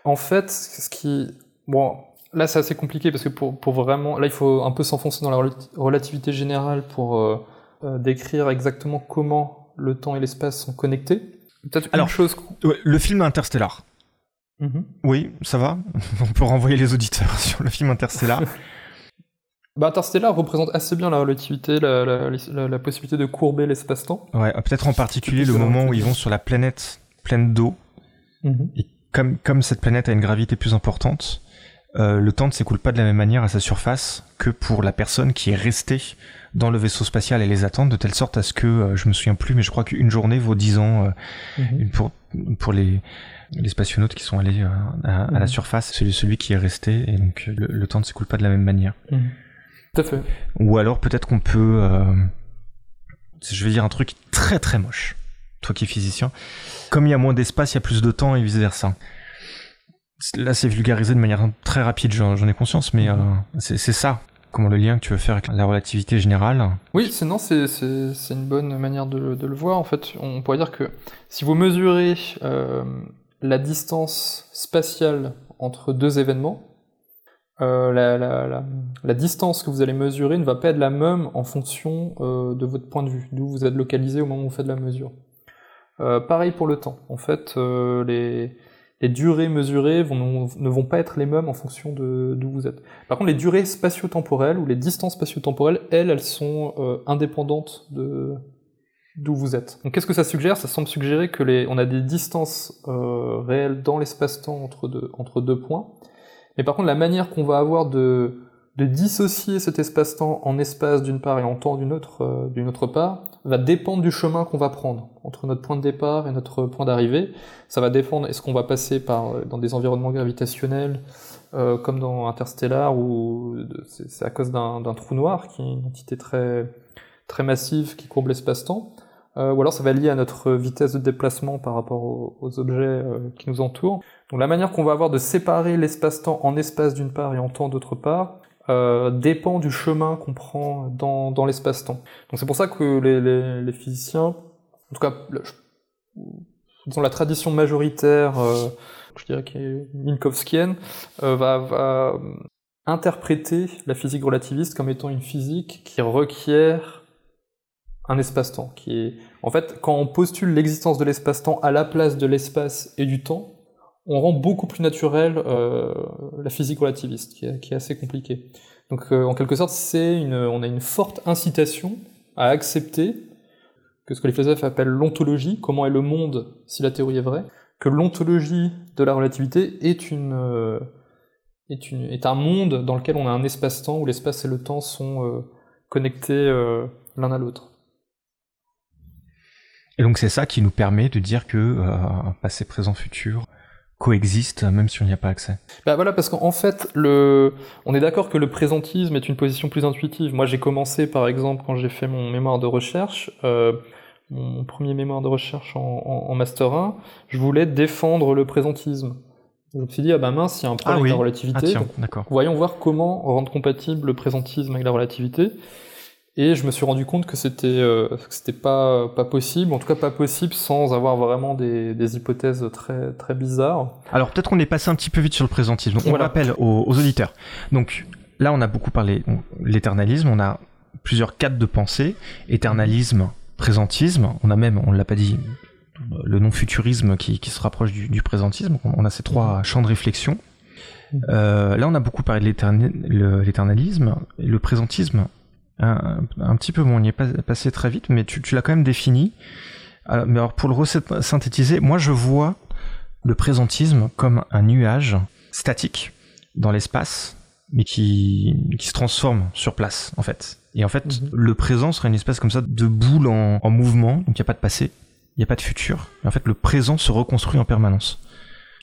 En fait, ce qui... Bon, là, c'est assez compliqué parce que pour, pour vraiment, là, il faut un peu s'enfoncer dans la relativité générale pour euh, euh, décrire exactement comment le temps et l'espace sont connectés. Peut-être une chose. le film Interstellar. Mhm. Oui, ça va. On peut renvoyer les auditeurs sur le film Interstellar. Bah, Interstellar représente assez bien la relativité, la, possibilité de courber l'espace-temps. Ouais, peut-être en particulier le moment où ils vont sur la planète pleine d'eau. Mhm. Et comme, comme cette planète a une gravité plus importante, euh, le temps ne s'écoule pas de la même manière à sa surface que pour la personne qui est restée dans le vaisseau spatial et les attentes, de telle sorte à ce que, euh, je me souviens plus, mais je crois qu'une journée vaut dix ans euh, mhm. pour, pour les, les spationautes qui sont allés à, la mhm. surface, celui, celui qui est resté, et donc le, temps ne s'écoule pas de la même manière. Tout à fait. Ou alors peut-être qu'on peut, euh, je vais dire un truc très très moche, toi qui es physicien, comme il y a moins d'espace, il y a plus de temps et vice versa. Là, c'est vulgarisé de manière très rapide, j'en ai conscience, mais euh, c'est ça. Comment le lien que tu veux faire avec la relativité générale Oui, sinon c'est une bonne manière de, le voir. En fait, on pourrait dire que si vous mesurez euh, la distance spatiale entre deux événements, euh, la, distance que vous allez mesurer ne va pas être la même en fonction de votre point de vue, d'où vous êtes localisé au moment où vous faites la mesure. pareil pour le temps. En fait, les, les durées mesurées ne vont pas être les mêmes en fonction d'où vous êtes. Par contre, les durées spatio-temporelles ou les distances spatio-temporelles, elles, elles sont euh, indépendantes de d'où vous êtes. Donc qu'est-ce que ça suggère? Ça semble suggérer que les, on a des distances euh, réelles dans l'espace-temps entre deux, entre deux points. Mais par contre, la manière qu'on va avoir de, de dissocier cet espace-temps en espace d'une part et en temps d'une autre, euh, d'une autre part, va dépendre du chemin qu'on va prendre entre notre point de départ et notre point d'arrivée. Ça va dépendre est-ce qu'on va passer par euh, dans des environnements gravitationnels euh, comme dans Interstellar où c'est à cause d'un trou noir qui est une entité très très massive qui courbe l'espace-temps. Euh, ou alors ça va lier à notre vitesse de déplacement par rapport aux, objets euh, qui nous entourent. Donc la manière qu'on va avoir de séparer l'espace-temps en espace d'une part et en temps d'autre part euh, dépend du chemin qu'on prend dans, dans l'espace-temps. Donc c'est pour ça que les, les, les, physiciens, en tout cas, disons la tradition majoritaire, euh, je dirais qui est minkowskienne, euh, va, va interpréter la physique relativiste comme étant une physique qui requiert un espace-temps, qui est en fait quand on postule l'existence de l'espace-temps à la place de l'espace et du temps, on rend beaucoup plus naturel euh, la physique relativiste, qui est, assez compliquée. Donc euh, en quelque sorte, c'est une, on a une forte incitation à accepter que ce que les philosophes appellent l'ontologie, comment est le monde si la théorie est vraie, que l'ontologie de la relativité est une, euh, est, une, est un monde dans lequel on a un espace-temps où l'espace et le temps sont connectés l'un à l'autre. Et donc c'est ça qui nous permet de dire que passé, présent, futur coexistent même si on n'y a pas accès. Bah voilà, parce qu'en fait, le... on est d'accord que le présentisme est une position plus intuitive. Moi, j'ai commencé, par exemple, quand j'ai fait mon mémoire de recherche, euh, mon premier mémoire de recherche en, Master 1, je voulais défendre le présentisme. Je me suis dit, ah bah mince, il y a un problème ah avec la relativité. Ah voyons voir comment rendre compatible le présentisme avec la relativité. Et je me suis rendu compte que c'était euh, c'était pas pas possible, en tout cas pas possible sans avoir vraiment des, des hypothèses très très bizarres. Alors peut-être qu'on est passé un petit peu vite sur le présentisme. on rappelle aux, auditeurs. Donc là, on a beaucoup parlé l'éternalisme. On a plusieurs cadres de pensée éternalisme, présentisme. On a même, on l'a pas dit, le non-futurisme qui, qui se rapproche du, du présentisme. On a ces trois champs de réflexion. Euh, là, on a beaucoup parlé de l'éternalisme, le présentisme un, petit peu moins, on y est passé très vite, mais tu, l'as quand même défini. mais alors pour le synthétiser, moi je vois le présentisme comme un nuage statique dans l'espace, mais qui, qui se transforme sur place en fait. Et en fait, mhm. le présent serait une espèce comme ça de boule en, mouvement, donc il n'y a pas de passé, il n'y a pas de futur. Et en fait, le présent se reconstruit en permanence.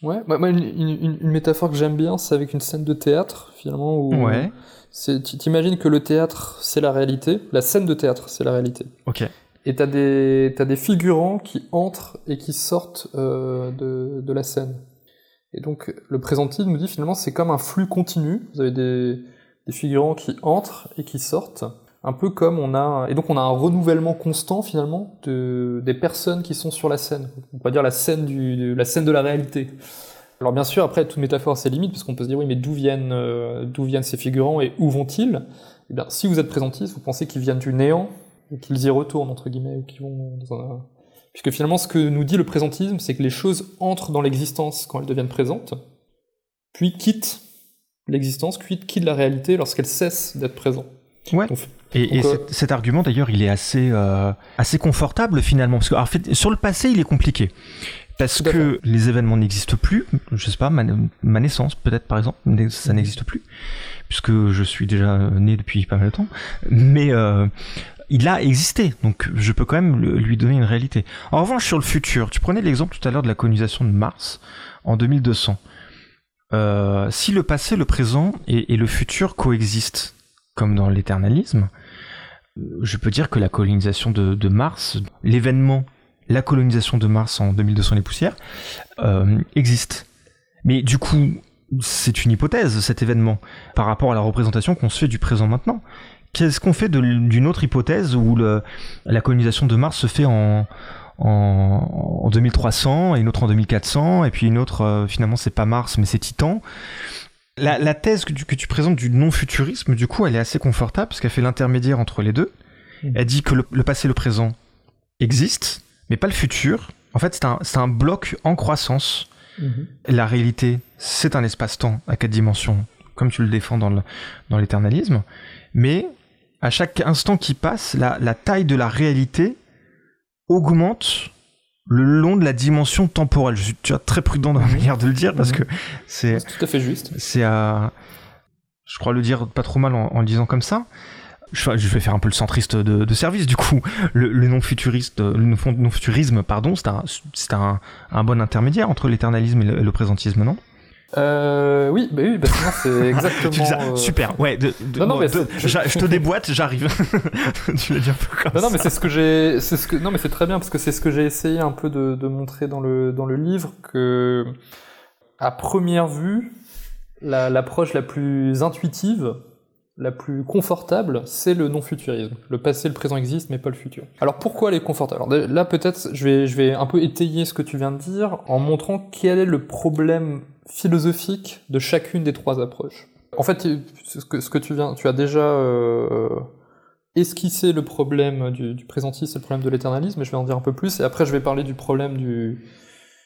Ouais, moi, une, une, une, métaphore que j'aime bien, c'est avec une scène de théâtre, finalement, où ouais. Tu t'imagines que le théâtre, c'est la réalité, la scène de théâtre, c'est la réalité. Ok. Et t'as des, as des figurants qui entrent et qui sortent euh, de, de la scène. Et donc, le présentisme nous dit finalement, c'est comme un flux continu. Vous avez des, des figurants qui entrent et qui sortent. Un peu comme on a, et donc on a un renouvellement constant finalement de, des personnes qui sont sur la scène. On peut dire la scène du, la scène de la réalité. Alors bien sûr, après, toute métaphore a ses limites, parce qu'on peut se dire, oui, mais d'où viennent, euh, d'où viennent ces figurants et où vont-ils? Eh bien, si vous êtes présentiste, vous pensez qu'ils viennent du néant, ou qu'ils y retournent, entre guillemets, ou qu'ils vont dans un... Puisque finalement, ce que nous dit le présentisme, c'est que les choses entrent dans l'existence quand elles deviennent présentes, puis quittent l'existence, quittent la réalité lorsqu'elles cessent d'être présentes. Ouais. Donc, Et, euh, cet, argument d'ailleurs, il est assez, euh, assez confortable finalement. Parce que, alors, fait, sur le passé, il est compliqué. Parce que les événements n'existent plus. Je sais pas, ma, ma naissance peut-être par exemple, ça n'existe plus. Puisque je suis déjà né depuis pas mal de temps. Mais euh, il a existé. Donc je peux quand même lui donner une réalité. En revanche, sur le futur, tu prenais l'exemple tout à l'heure de la colonisation de Mars en 2200. Euh, si le passé, le présent et, et le futur coexistent, comme dans l'éternalisme, je peux dire que la colonisation de, Mars, l'événement, la colonisation de Mars en 2200 les poussières, euh, existe. Mais du coup, c'est une hypothèse, cet événement, par rapport à la représentation qu'on se fait du présent maintenant. Qu'est-ce qu'on fait d'une autre hypothèse où la colonisation de Mars se fait en 2300 et une autre en 2400 et puis une autre euh, finalement c'est pas Mars mais c'est Titan? La, la thèse que tu, que tu présentes du non-futurisme, du coup, elle est assez confortable parce qu'elle fait l'intermédiaire entre les deux. Mhm. Elle dit que le, le passé et le présent existent, mais pas le futur. En fait, c'est un, bloc en croissance. La réalité, c'est un espace-temps à quatre dimensions, comme tu le défends dans l'éternalisme. Mais à chaque instant qui passe, la, la taille de la réalité augmente le long de la dimension temporelle. Je suis tu vois, très prudent dans la Mhm. manière de le dire parce Mhm. que c'est C'est tout à fait juste. c'est à je crois le dire pas trop mal en, en le disant comme ça je, je vais faire un peu le centriste de, de service du coup le, le non futuriste le non- non-futurisme pardon c'est un c'est un, un bon intermédiaire entre l'éternalisme et le présentisme non? Euh, oui, bah oui, bah sinon c'est exactement. Ça, euh, super ouais de, de- Non, non, mais de- je te déboîte j'arrive tu l'as dit un peu comme Non, non, mais ça c'est ce que j'ai, c'est ce que, non, mais c'est très bien parce que c'est ce que j'ai essayé un peu de, de montrer dans le dans le livre que, à première vue, la- l'approche la, plus intuitive, la plus confortable, c'est le non-futurisme. Le passé, le présent existe, mais pas le futur. Alors pourquoi elle est confortable? Alors là, peut-être, je vais je vais un peu étayer ce que tu viens de dire en montrant quel est le problème philosophique de chacune des trois approches. En fait, ce que, ce que tu viens, tu as déjà euh, esquissé le problème du, du présentisme et le problème de l'éternalisme, mais je vais en dire un peu plus, et après je vais parler du problème du...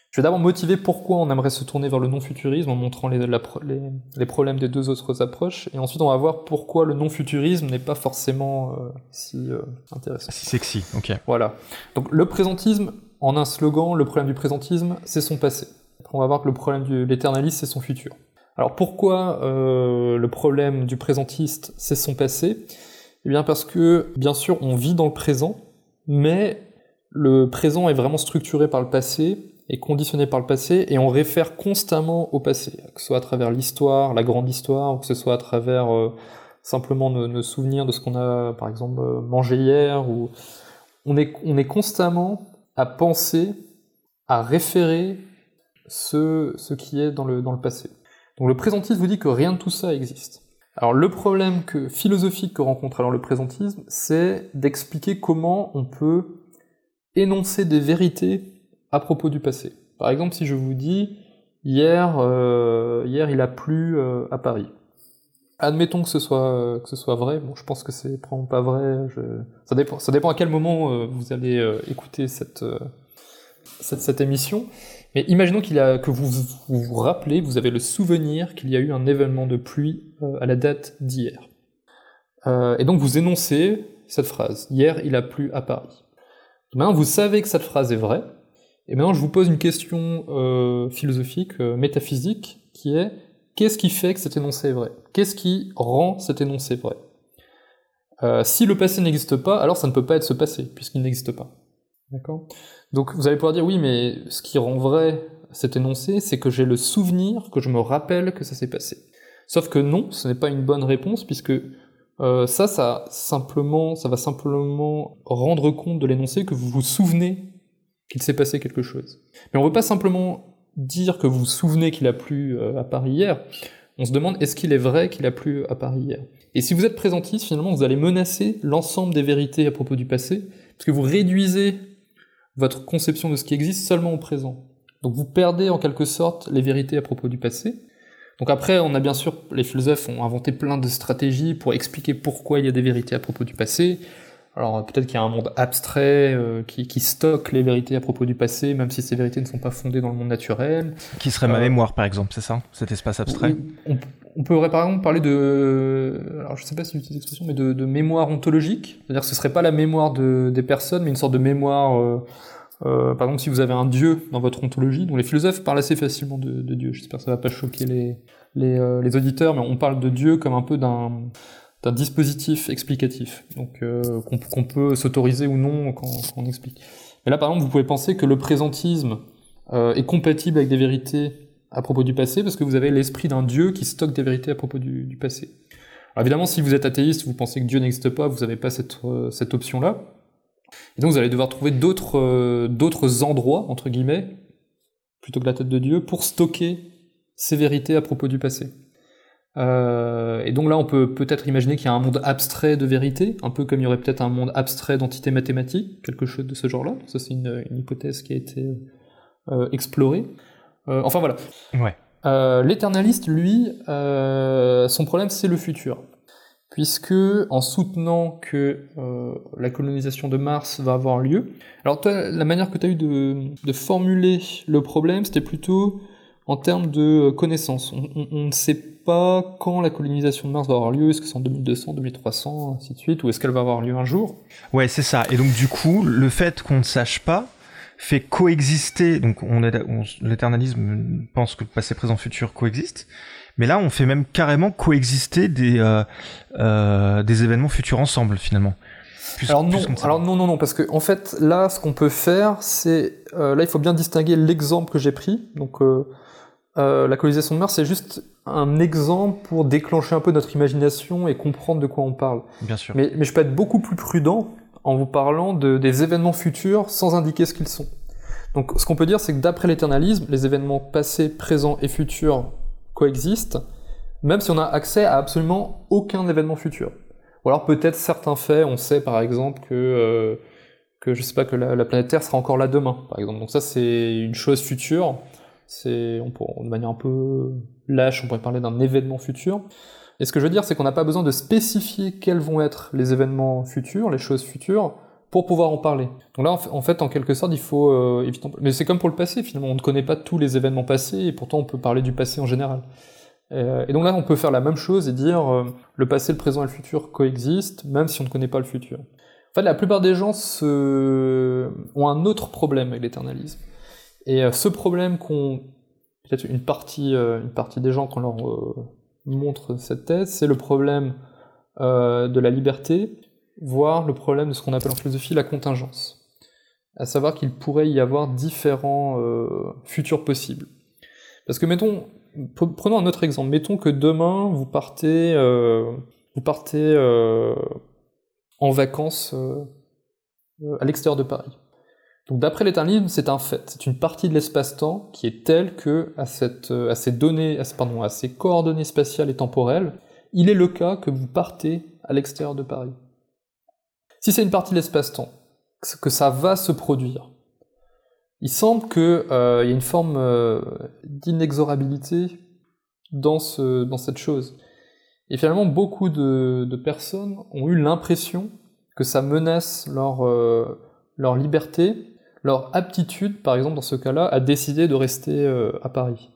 Je vais d'abord motiver pourquoi on aimerait se tourner vers le non-futurisme en montrant les, la pro- les, les problèmes des deux autres approches, et ensuite on va voir pourquoi le non-futurisme n'est pas forcément euh, si euh, intéressant. si sexy ok Voilà. Donc le présentisme, en un slogan, le problème du présentisme, c'est son passé. On va voir que le problème de l'éternalisme, c'est son futur. Alors pourquoi euh, le problème du présentiste, c'est son passé? Eh bien parce que, bien sûr, on vit dans le présent, mais le présent est vraiment structuré par le passé, est conditionné par le passé, et on réfère constamment au passé, que ce soit à travers l'histoire, la grande histoire, ou que ce soit à travers euh, simplement nos, nos souvenirs de ce qu'on a, par exemple, euh, mangé hier, ou on est, on est constamment à penser, à référer ce, qui est dans le, dans le passé. Donc le présentisme vous dit que rien de tout ça existe. Alors le problème que, philosophique que rencontre alors le présentisme, c'est d'expliquer comment on peut énoncer des vérités à propos du passé. Par exemple, si je vous dis hier, euh, hier il a plu euh, à Paris. Admettons que ce soit que ce soit vrai. Bon, je pense que c'est probablement pas vrai. Ça dépend. Ça dépend à quel moment euh, vous allez euh, écouter euh, cette cette émission. Mais imaginons que vous, vous rappelez, vous avez le souvenir qu'il y a eu un événement de pluie euh, à la date d'hier. Euh, et donc vous énoncez cette phrase. Hier, il a plu à Paris. Maintenant, vous savez que cette phrase est vraie. Et maintenant, je vous pose une question euh, philosophique, métaphysique, qui est qu'est-ce qui fait que cet énoncé est vrai? Qu'est-ce qui rend cet énoncé vrai? Si le passé n'existe pas, alors ça ne peut pas être ce passé, puisqu'il n'existe pas. D'accord? Donc vous allez pouvoir dire oui, mais ce qui rend vrai cet énoncé, c'est que j'ai le souvenir, que je me rappelle que ça s'est passé. Sauf que non, ce n'est pas une bonne réponse, puisque euh, ça, ça, simplement, ça va simplement rendre compte de l'énoncé que vous vous souvenez qu'il s'est passé quelque chose. Mais on ne veut pas simplement dire que vous vous souvenez qu'il a plu euh, à Paris hier, on se demande est-ce qu'il est vrai qu'il a plu à Paris hier? Et si vous êtes présentiste, finalement, vous allez menacer l'ensemble des vérités à propos du passé, parce que vous réduisez votre conception de ce qui existe seulement au présent. Donc vous perdez en quelque sorte les vérités à propos du passé. Donc après, on a bien sûr, les philosophes ont inventé plein de stratégies pour expliquer pourquoi il y a des vérités à propos du passé. Alors peut-être qu'il y a un monde abstrait euh, qui, qui, stocke les vérités à propos du passé, même si ces vérités ne sont pas fondées dans le monde naturel. Qui serait ma euh, mémoire, par exemple, c'est ça Cet espace abstrait? on, on, pourrait par exemple parler de... Alors je sais pas si j'utilise l'expression, mais de, mémoire ontologique. C'est-à-dire que ce serait pas la mémoire de, des personnes, mais une sorte de mémoire... Euh, euh, par exemple, si vous avez un dieu dans votre ontologie, dont les philosophes parlent assez facilement de, de Dieu, j'espère que ça va pas choquer les, les, euh, les auditeurs, mais on parle de Dieu comme un peu d'un d'un dispositif explicatif, donc euh, qu'on peut s'autoriser ou non quand, quand, on explique. Mais là, par exemple, vous pouvez penser que le présentisme euh, est compatible avec des vérités à propos du passé, parce que vous avez l'esprit d'un Dieu qui stocke des vérités à propos du, passé. Évidemment, si vous êtes athéiste, vous pensez que Dieu n'existe pas, vous n'avez pas cette, euh, cette option-là. Et donc vous allez devoir trouver d'autres euh, d'autres endroits, entre guillemets, plutôt que la tête de Dieu, pour stocker ces vérités à propos du passé. Euh, et donc là, on peut peut-être imaginer qu'il y a un monde abstrait de vérité, un peu comme il y aurait peut-être un monde abstrait d'entités mathématiques, quelque chose de ce genre-là. Ça, c'est une, une, hypothèse qui a été explorée. Euh, enfin voilà. Ouais. Euh, l'éternaliste, lui, euh, son problème, c'est le futur. Puisque, en soutenant que la colonisation de Mars va avoir lieu, alors toi, la manière que tu as eu de, de formuler le problème, c'était plutôt en termes de connaissances. On, on, on, ne sait pas quand la colonisation de Mars va avoir lieu, est-ce que c'est en 2200, 2300, ainsi de suite, ou est-ce qu'elle va avoir lieu un jour? Ouais, c'est ça. Et donc du coup, le fait qu'on ne sache pas fait coexister, donc on, on l'éternalisme pense que le passé, présent, futur coexistent, mais là on fait même carrément coexister des, euh, euh, des événements futurs ensemble finalement. Plus, alors, non, alors non, non, non, parce que en fait, là, ce qu'on peut faire, c'est... Euh, là, il faut bien distinguer l'exemple que j'ai pris. Donc, la colonisation de Mars, c'est juste un exemple pour déclencher un peu notre imagination et comprendre de quoi on parle. Bien sûr. Mais, mais je peux être beaucoup plus prudent en vous parlant de, des événements futurs sans indiquer ce qu'ils sont. Donc ce qu'on peut dire, c'est que d'après l'éternalisme, les événements passés, présents et futurs coexistent, même si on a accès à absolument aucun événement futur. Ou alors peut-être certains faits, on sait par exemple que, euh, que sais pas, que la, la planète Terre sera encore là demain, par exemple. Donc ça c'est une chose future c'est, de manière un peu lâche, on pourrait parler d'un événement futur. Et ce que je veux dire, c'est qu'on n'a pas besoin de spécifier quels vont être les événements futurs, les choses futures, pour pouvoir en parler. Donc là, en fait, en quelque sorte, il faut euh. Mais c'est comme pour le passé, finalement. On ne connaît pas tous les événements passés, et pourtant on peut parler du passé en général. Euh, et donc là, on peut faire la même chose et dire euh, le passé, le présent et le futur coexistent, même si on ne connaît pas le futur. En fait, la plupart des gens se... ont un autre problème avec l'éternalisme. Et euh, ce problème qu'on peut-être une partie une partie des gens qu'on leur montre cette thèse, c'est le problème de la liberté, voire le problème de ce qu'on appelle en philosophie la contingence. À savoir qu'il pourrait y avoir différents futurs possibles. Parce que mettons, prenons un autre exemple. Mettons que demain vous partez, vous partez en vacances à l'extérieur de Paris. Donc d'après l'éternalisme, c'est un fait. C'est une partie de l'espace-temps qui est telle que à, cette, à ces données, pardon, à ces coordonnées spatiales et temporelles, il est le cas que vous partez à l'extérieur de Paris. Si c'est une partie de l'espace-temps, que ça va se produire, il semble qu'il euh, y a une forme euh, d'inexorabilité dans, ce, dans cette chose. Et finalement, beaucoup de, de personnes ont eu l'impression que ça menace leur, euh, leur liberté leur aptitude, par exemple dans ce cas-là, à décider de rester euh, à Paris.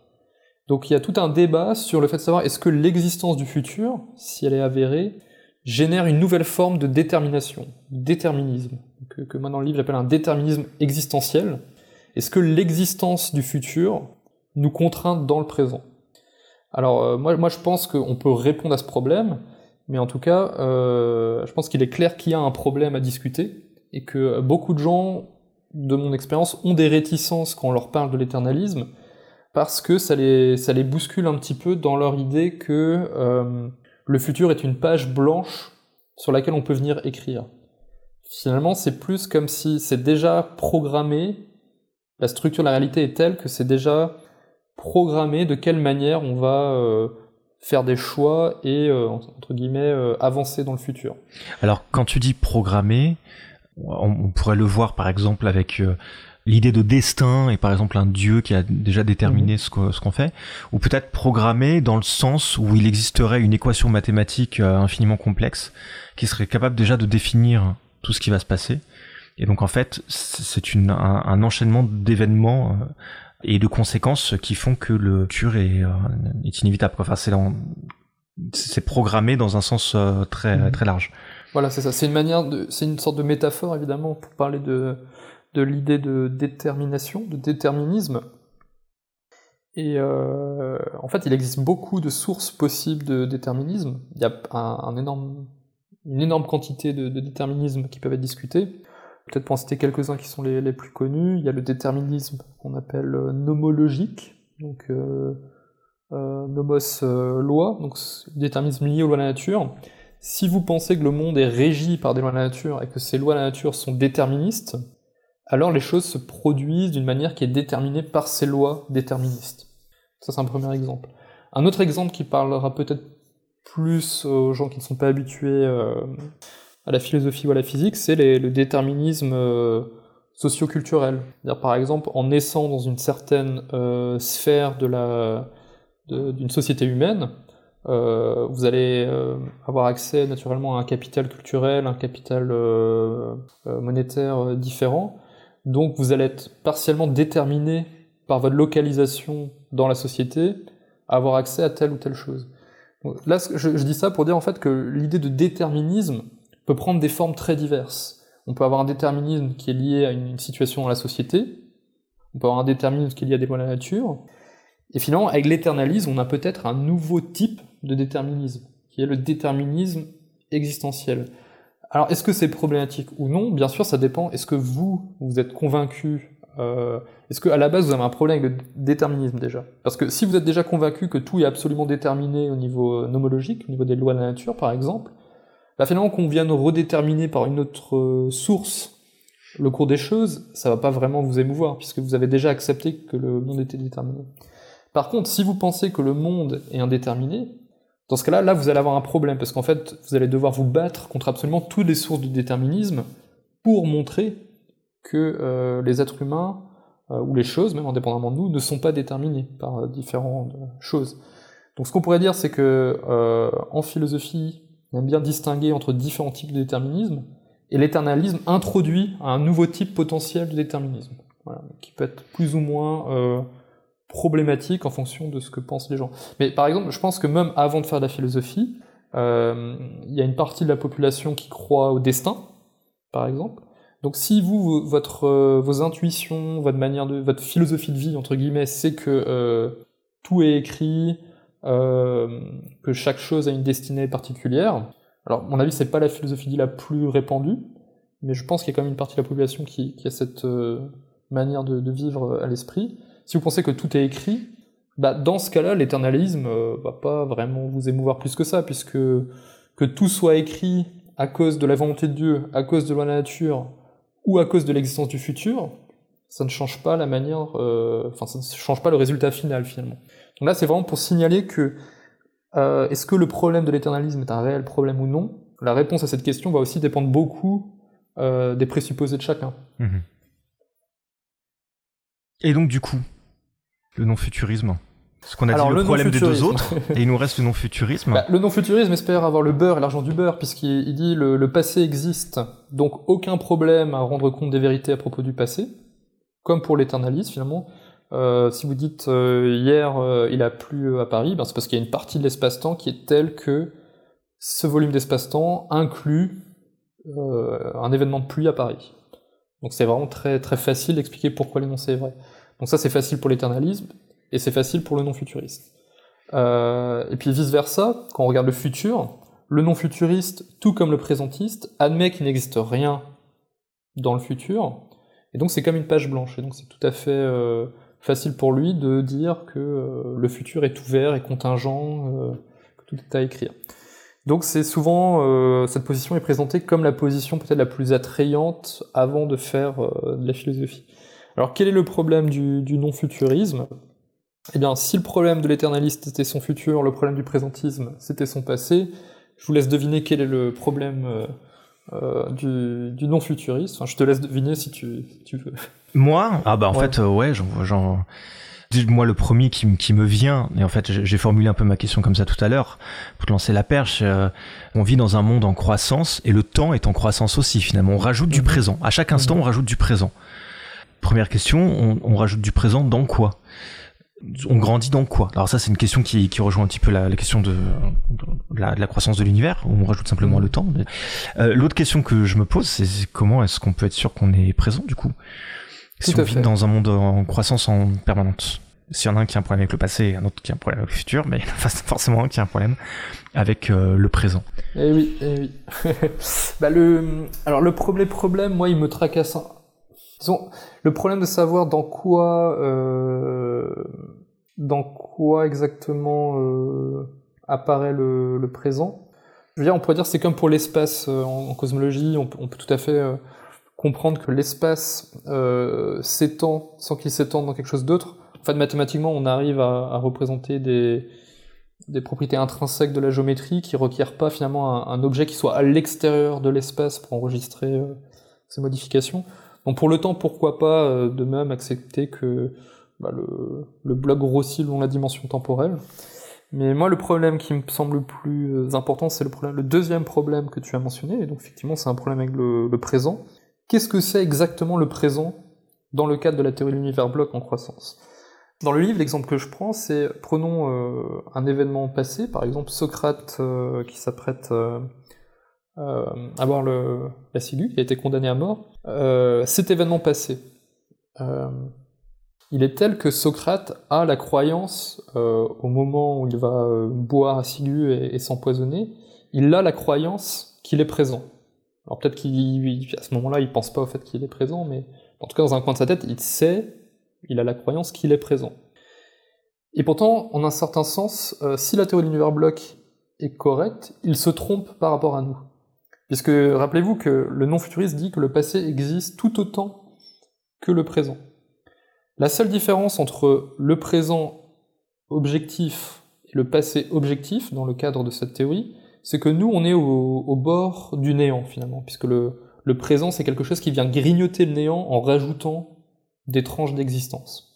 Donc il y a tout un débat sur le fait de savoir est-ce que l'existence du futur, si elle est avérée, génère une nouvelle forme de détermination, déterminisme, que, que moi dans le livre j'appelle un déterminisme existentiel. Est-ce que l'existence du futur nous contraint dans le présent? Alors euh, moi, je pense qu'on peut répondre à ce problème, mais en tout cas, euh, je pense qu'il est clair qu'il y a un problème à discuter, et que beaucoup de gens de mon expérience, ont des réticences quand on leur parle de l'éternalisme, parce que ça les, ça les bouscule un petit peu dans leur idée que euh, le futur est une page blanche sur laquelle on peut venir écrire. Finalement, c'est plus comme si c'est déjà programmé, la structure de la réalité est telle que c'est déjà programmé de quelle manière on va euh, faire des choix et, euh, entre guillemets, avancer dans le futur. Alors, quand tu dis programmé, on, pourrait le voir par exemple avec euh, l'idée de destin et par exemple un dieu qui a déjà déterminé ce qu'on ce qu'on fait, ou peut-être programmé dans le sens où il existerait une équation mathématique euh, infiniment complexe qui serait capable déjà de définir tout ce qui va se passer. Et donc en fait, c'est un, un enchaînement d'événements euh, et de conséquences qui font que le futur est, est inévitable. Enfin, c'est programmé dans un sens très Mhm. très large. Voilà, c'est ça. C'est une manière c'est une sorte de métaphore évidemment pour parler de l'idée de détermination, de déterminisme. Et euh, en fait, il existe beaucoup de sources possibles de déterminisme. Il y a une énorme quantité de, déterminismes qui peuvent être discutés. Peut-être pour en citer quelques-uns qui sont les, plus connus. Il y a le déterminisme qu'on appelle euh, nomologique, donc euh, nomos loi, donc déterminisme lié aux lois de la nature. Si vous pensez que le monde est régi par des lois de la nature et que ces lois de la nature sont déterministes, alors les choses se produisent d'une manière qui est déterminée par ces lois déterministes. Ça, c'est un premier exemple. Un autre exemple qui parlera peut-être plus aux gens qui ne sont pas habitués euh, à la philosophie ou à la physique, c'est le déterminisme euh, socioculturel. Par exemple, en naissant dans une certaine euh, sphère d'une société humaine, euh, vous allez euh, avoir accès naturellement à un capital culturel, un capital euh, monétaire différent. Donc vous allez être partiellement déterminé par votre localisation dans la société à avoir accès à telle ou telle chose. Là, je dis ça pour dire en fait que l'idée de déterminisme peut prendre des formes très diverses. On peut avoir un déterminisme qui est lié à une, une situation dans la société, on peut avoir un déterminisme qui est lié à des lois de la nature, et finalement, avec l'éternalisme, on a peut-être un nouveau type de déterminisme, qui est le déterminisme existentiel. Alors, est-ce que c'est problématique ou non? Bien sûr, ça dépend. Est-ce que vous, vous êtes convaincu euh, Est-ce que à la base, vous avez un problème avec le déterminisme déjà? Parce que si vous êtes déjà convaincu que tout est absolument déterminé au niveau euh, nomologique, au niveau des lois de la nature, par exemple, là, finalement, qu'on vienne redéterminer par une autre euh, source le cours des choses, ça va pas vraiment vous émouvoir, puisque vous avez déjà accepté que le monde était déterminé. Par contre, si vous pensez que le monde est indéterminé, dans ce cas-là, là, vous allez avoir un problème, parce qu'en fait, vous allez devoir vous battre contre absolument toutes les sources du déterminisme pour montrer que euh, les êtres humains, euh, ou les choses, même indépendamment de nous, ne sont pas déterminés par euh, différentes choses. Donc ce qu'on pourrait dire, c'est que en philosophie, on aime bien distinguer entre différents types de déterminisme, et l'éternalisme introduit un nouveau type potentiel de déterminisme, qui peut être plus ou moins problématique en fonction de ce que pensent les gens. Mais par exemple, je pense que même avant de faire de la philosophie, euh, il y a une partie de la population qui croit au destin, par exemple. Donc si vous, votre, euh, vos intuitions, votre manière de, votre philosophie de vie entre guillemets, c'est que euh, tout est écrit, euh, que chaque chose a une destinée particulière. Alors, à mon avis, c'est pas la philosophie la plus répandue, mais je pense qu'il y a quand même une partie de la population qui, qui a cette manière de, de vivre à l'esprit. Si vous pensez que tout est écrit, bah, dans ce cas-là, l'éternalisme euh, va pas vraiment vous émouvoir plus que ça, puisque que tout soit écrit à cause de la volonté de Dieu, à cause de la nature, ou à cause de l'existence du futur, ça ne change pas la manière, euh, ça ne change pas le résultat final finalement. Donc là, c'est vraiment pour signaler que euh, est-ce que le problème de l'éternalisme est un réel problème ou non? La réponse à cette question va aussi dépendre beaucoup euh, des présupposés de chacun. Mhm. Et donc du coup, le non-futurisme. Parce qu'on a Alors, dit le, le problème des deux autres, et il nous reste le non-futurisme. Bah, le non-futurisme espère avoir le beurre et l'argent du beurre, puisqu'il il dit le, le passé existe, donc aucun problème à rendre compte des vérités à propos du passé, comme pour l'éternalisme finalement. Euh, si vous dites euh, hier euh, il a plu à Paris, ben, c'est parce qu'il y a une partie de l'espace-temps qui est telle que ce volume d'espace-temps inclut un événement de pluie à Paris. Donc c'est vraiment très très facile d'expliquer pourquoi l'énoncé est vrai. Donc ça c'est facile pour l'éternalisme et c'est facile pour le non-futuriste. Euh, et puis vice-versa, quand on regarde le futur, le non-futuriste, tout comme le présentiste, admet qu'il n'existe rien dans le futur, et donc c'est comme une page blanche, et donc c'est tout à fait euh, facile pour lui de dire que euh, le futur est ouvert et contingent, euh, que tout est à écrire. Donc c'est souvent, euh, cette position est présentée comme la position peut-être la plus attrayante avant de faire euh, de la philosophie. Alors quel est le problème du, du non-futurisme? Eh bien, si le problème de l'éternaliste était son futur, le problème du présentisme c'était son passé, je vous laisse deviner quel est le problème euh, euh, du, du non-futuriste enfin, Je te laisse deviner si tu, tu veux. Moi? Ah bah en Ouais. fait, euh, ouais, j'en, j'en- moi le premier qui, me vient, et en fait j'ai formulé un peu ma question comme ça tout à l'heure, pour te lancer la perche, euh, on vit dans un monde en croissance, et le temps est en croissance aussi finalement, on rajoute du Mhm. présent, à chaque instant on rajoute du présent. Première question, on, on rajoute du présent dans quoi? On grandit dans quoi? Alors ça, c'est une question qui, qui rejoint un petit peu la, la question de, de la, de la croissance de l'univers, où on rajoute simplement le temps. Euh, L'autre question que je me pose, c'est comment est-ce qu'on peut être sûr qu'on est présent du coup? Si Tout on à vit fait. dans un monde en croissance en permanente. S'il y en a un qui a un problème avec le passé et un autre qui a un problème avec le futur, mais il y en a forcément un qui a un problème avec euh, le présent. Eh oui, eh oui. bah le, alors le problème, problème, moi, il me tracasse. un- Disons, le problème de savoir dans quoi, euh, dans quoi exactement euh, apparaît le, le présent. Je veux dire, on pourrait dire c'est comme pour l'espace en, en cosmologie, on, peut- on peut tout à fait comprendre que l'espace euh, s'étend sans qu'il s'étende dans quelque chose d'autre. En fait, mathématiquement, on arrive à, représenter des, des propriétés intrinsèques de la géométrie qui requièrent pas finalement un, objet qui soit à l'extérieur de l'espace pour enregistrer euh, ces modifications. Donc pour le temps, pourquoi pas euh, de même accepter que bah, le, le bloc grossit selon la dimension temporelle. Mais moi, le problème qui me semble le plus important, c'est le, le deuxième problème que tu as mentionné. Et donc effectivement, c'est un problème avec le, le présent. Qu'est-ce que c'est exactement le présent dans le cadre de la théorie de l'univers bloc en croissance? Dans le livre, l'exemple que je prends, c'est prenons euh, un événement passé, par exemple Socrate euh, qui s'apprête euh, à voir le, la qui a été condamné à mort. Cet événement passé, il est tel que Socrate a la croyance, au moment où il va boire et, et s'empoisonner, il a la croyance qu'il est présent. Alors peut-être qu'à ce moment-là, il pense pas au fait qu'il est présent, mais en tout cas dans un coin de sa tête, il sait il a la croyance qu'il est présent. Et pourtant, en un certain sens, euh, si la théorie de l'univers bloc est correcte, il se trompe par rapport à nous. Puisque rappelez-vous que le non-futuriste dit que le passé existe tout autant que le présent. La seule différence entre le présent objectif et le passé objectif, dans le cadre de cette théorie, c'est que nous, on est au, bord du néant, finalement, puisque le, présent, c'est quelque chose qui vient grignoter le néant en rajoutant des tranches d'existence.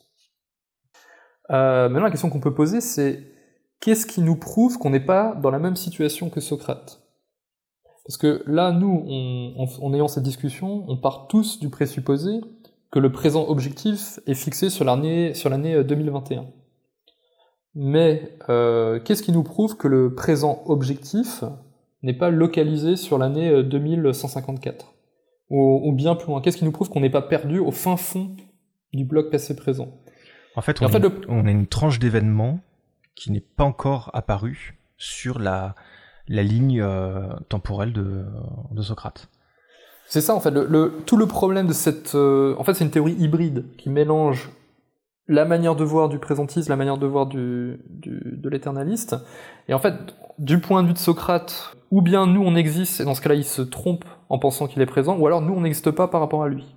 Euh, maintenant, la question qu'on peut poser, c'est qu'est-ce qui nous prouve qu'on n'est pas dans la même situation que Socrate? Parce que là, nous, en, ayant cette discussion, on part tous du présupposé que le présent objectif est fixé sur l'année 2021. Mais euh, qu'est-ce qui nous prouve que le présent objectif n'est pas localisé sur l'année 2154 ou, ou bien plus loin Qu'est-ce qui nous prouve qu'on n'est pas perdu au fin fond du bloc passé-présent. En fait, on, en fait, a, le- on a une tranche d'événements qui n'est pas encore apparue sur la, la ligne euh, temporelle de, de Socrate. C'est ça en fait, le, le- tout le problème de cette... euh, en fait c'est une théorie hybride qui mélange la manière de voir du présentisme, la manière de voir du, du- de l'éternaliste. Et en fait, du point de vue de Socrate, ou bien nous on existe, et dans ce cas-là il se trompe en pensant qu'il est présent, ou alors nous on n'existe pas par rapport à lui.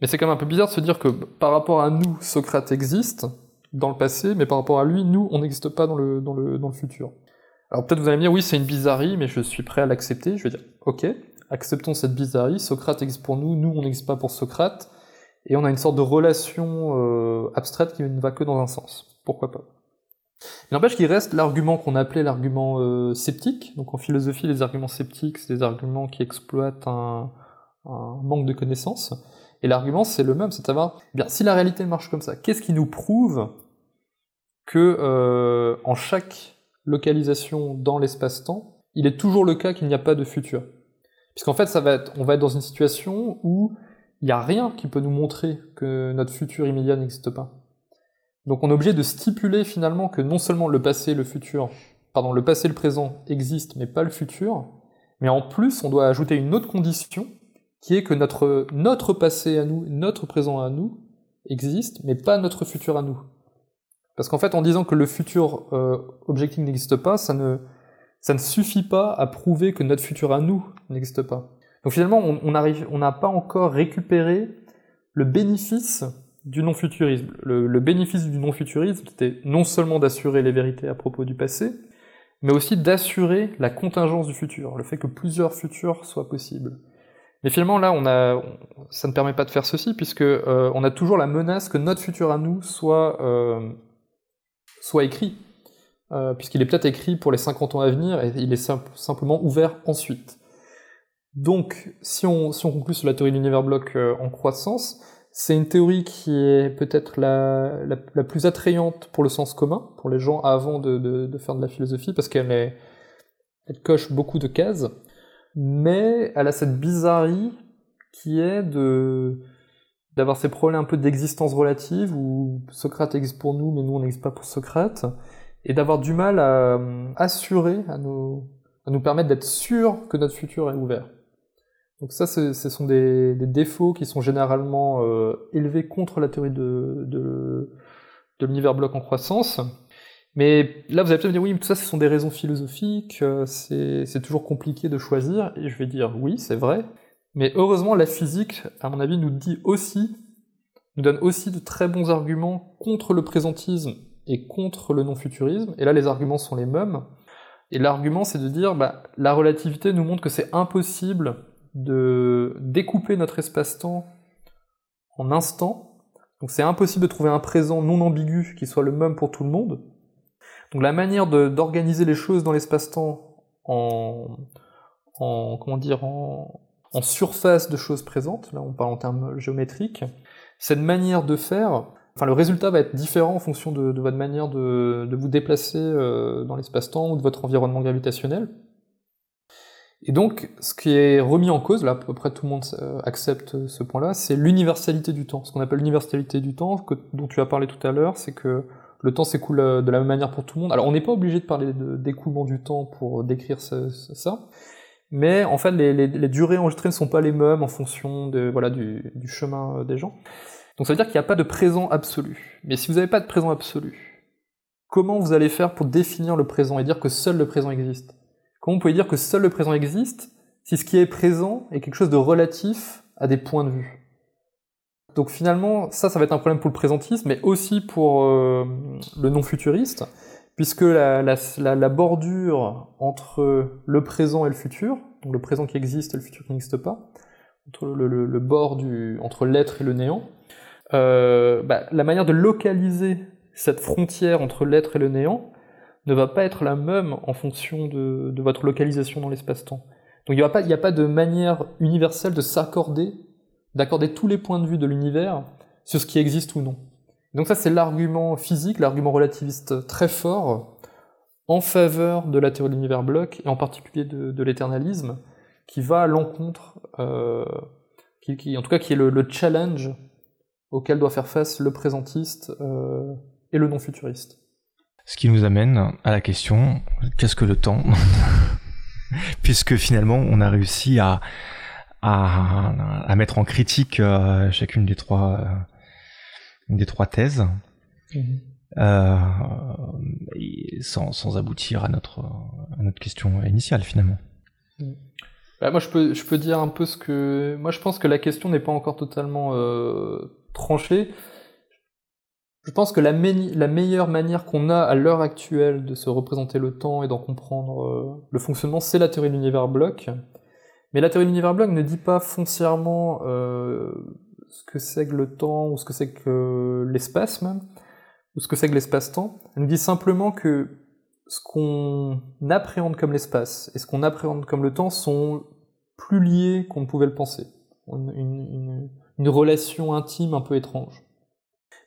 Mais c'est quand même un peu bizarre de se dire que par rapport à nous, Socrate existe dans le passé, mais par rapport à lui, nous, on n'existe pas dans le, dans, le, dans le futur. Alors peut-être vous allez me dire, oui, c'est une bizarrerie, mais je suis prêt à l'accepter. Je vais dire, ok, acceptons cette bizarrerie, Socrate existe pour nous, nous, on n'existe pas pour Socrate, et on a une sorte de relation euh, abstraite qui ne va que dans un sens. Pourquoi pas? Il n'empêche qu'il reste l'argument qu'on appelait l'argument euh, sceptique. Donc en philosophie, les arguments sceptiques, c'est des arguments qui exploitent un, manque de connaissances. Et l'argument, c'est le même, c'est de savoir, eh bien, si la réalité marche comme ça, qu'est-ce qui nous prouve que euh, en chaque localisation dans l'espace-temps, il est toujours le cas qu'il n'y a pas de futur? Puisqu'en fait, ça va être, on va être dans une situation où il n'y a rien qui peut nous montrer que notre futur immédiat n'existe pas. Donc on est obligé de stipuler finalement que non seulement le passé et le futur, pardon, le passé le présent existent, mais pas le futur, mais en plus on doit ajouter une autre condition, qui est que notre, notre passé à nous, notre présent à nous, existe, mais pas notre futur à nous. Parce qu'en fait, en disant que le futur euh, objectif n'existe pas, ça ne, ça ne suffit pas à prouver que notre futur à nous n'existe pas. Donc finalement, on n'a pas encore récupéré le bénéfice du non-futurisme. Le, le bénéfice du non-futurisme, c'était non seulement d'assurer les vérités à propos du passé, mais aussi d'assurer la contingence du futur, le fait que plusieurs futurs soient possibles. Mais finalement, là, on a, ça ne permet pas de faire ceci, puisque euh, on a toujours la menace que notre futur à nous soit, euh, soit écrit, euh, puisqu'il est peut-être écrit pour les 50 ans à venir, et il est simplement ouvert ensuite. Donc, si on, conclut sur la théorie de l'univers bloc en croissance, c'est une théorie qui est peut-être la, la, plus attrayante pour le sens commun, pour les gens avant de, de, de faire de la philosophie, parce qu'elle est, elle coche beaucoup de cases, mais elle a cette bizarrerie qui est de d'avoir ces problèmes un peu d'existence relative, où Socrate existe pour nous, mais nous on n'existe pas pour Socrate, et d'avoir du mal à assurer, à nous, à nous permettre d'être sûr que notre futur est ouvert. Donc ça, ce sont des, défauts qui sont généralement euh, élevés contre la théorie de, l'univers bloc en croissance. Mais là, vous allez peut-être me dire, oui, tout ça, ce sont des raisons philosophiques, euh, c'est toujours compliqué de choisir, et je vais dire, oui, c'est vrai. Mais heureusement, la physique, à mon avis, nous dit aussi, nous donne aussi de très bons arguments contre le présentisme et contre le non-futurisme, et là, les arguments sont les mêmes. Et l'argument, c'est de dire, bah, la relativité nous montre que c'est impossible de découper notre espace-temps en instants. Donc c'est impossible de trouver un présent non ambigu qui soit le même pour tout le monde. Donc la manière d'organiser les choses dans l'espace-temps en, en, comment dire, en, surface de choses présentes, là on parle en termes géométriques, cette manière de faire, enfin le résultat va être différent en fonction de, votre manière de, de vous déplacer euh, dans l'espace-temps ou de votre environnement gravitationnel. Et donc, ce qui est remis en cause, là, à peu près tout le monde euh, accepte ce point-là, c'est l'universalité du temps. Ce qu'on appelle l'universalité du temps, dont tu as parlé tout à l'heure, c'est que le temps s'écoule euh, de la même manière pour tout le monde. Alors, on n'est pas obligé de parler d'écoulement du temps pour décrire ça, mais en fait, les, durées enregistrées ne sont pas les mêmes en fonction de, voilà, du, chemin euh, des gens. Donc ça veut dire qu'il n'y a pas de présent absolu. Mais si vous n'avez pas de présent absolu, comment vous allez faire pour définir le présent et dire que seul le présent existe? Comment vous pouvez dire que seul le présent existe si ce qui est présent est quelque chose de relatif à des points de vue? Donc finalement, ça, ça va être un problème pour le présentisme, mais aussi pour euh, le non-futuriste, puisque la, bordure entre le présent et le futur, donc le présent qui existe et le futur qui n'existe pas, entre le, bord du, entre l'être et le néant, euh, bah, la manière de localiser cette frontière entre l'être et le néant, ne va pas être la même en fonction de, votre localisation dans l'espace-temps. Donc il n'y a, pas de manière universelle de s'accorder, d'accorder tous les points de vue de l'univers sur ce qui existe ou non. Donc ça c'est l'argument physique, l'argument relativiste très fort en faveur de la théorie de l'univers bloc, et en particulier de, l'éternalisme, qui va à l'encontre, euh, en tout cas qui est le, le, challenge auquel doit faire face le présentiste euh, et le non-futuriste. Ce qui nous amène à la question, qu'est-ce que le temps Puisque finalement, on a réussi à, à, à mettre en critique euh, chacune des trois, euh, des trois thèses, mmh. euh, sans, sans, aboutir à notre, à notre question initiale finalement. Mmh. Bah, moi, je peux, je peux dire un peu ce que... Moi, je pense que la question n'est pas encore totalement tranchée. Je pense que la, me la meilleure manière qu'on a à l'heure actuelle de se représenter le temps et d'en comprendre euh, le fonctionnement, c'est la théorie de l'univers bloc. Mais la théorie de l'univers bloc ne dit pas foncièrement euh, ce que c'est que le temps, ou ce que c'est que l'espace même, ou ce que c'est que l'espace-temps. Elle nous dit simplement que ce qu'on appréhende comme l'espace et ce qu'on appréhende comme le temps sont plus liés qu'on ne pouvait le penser. Une relation intime un peu étrange.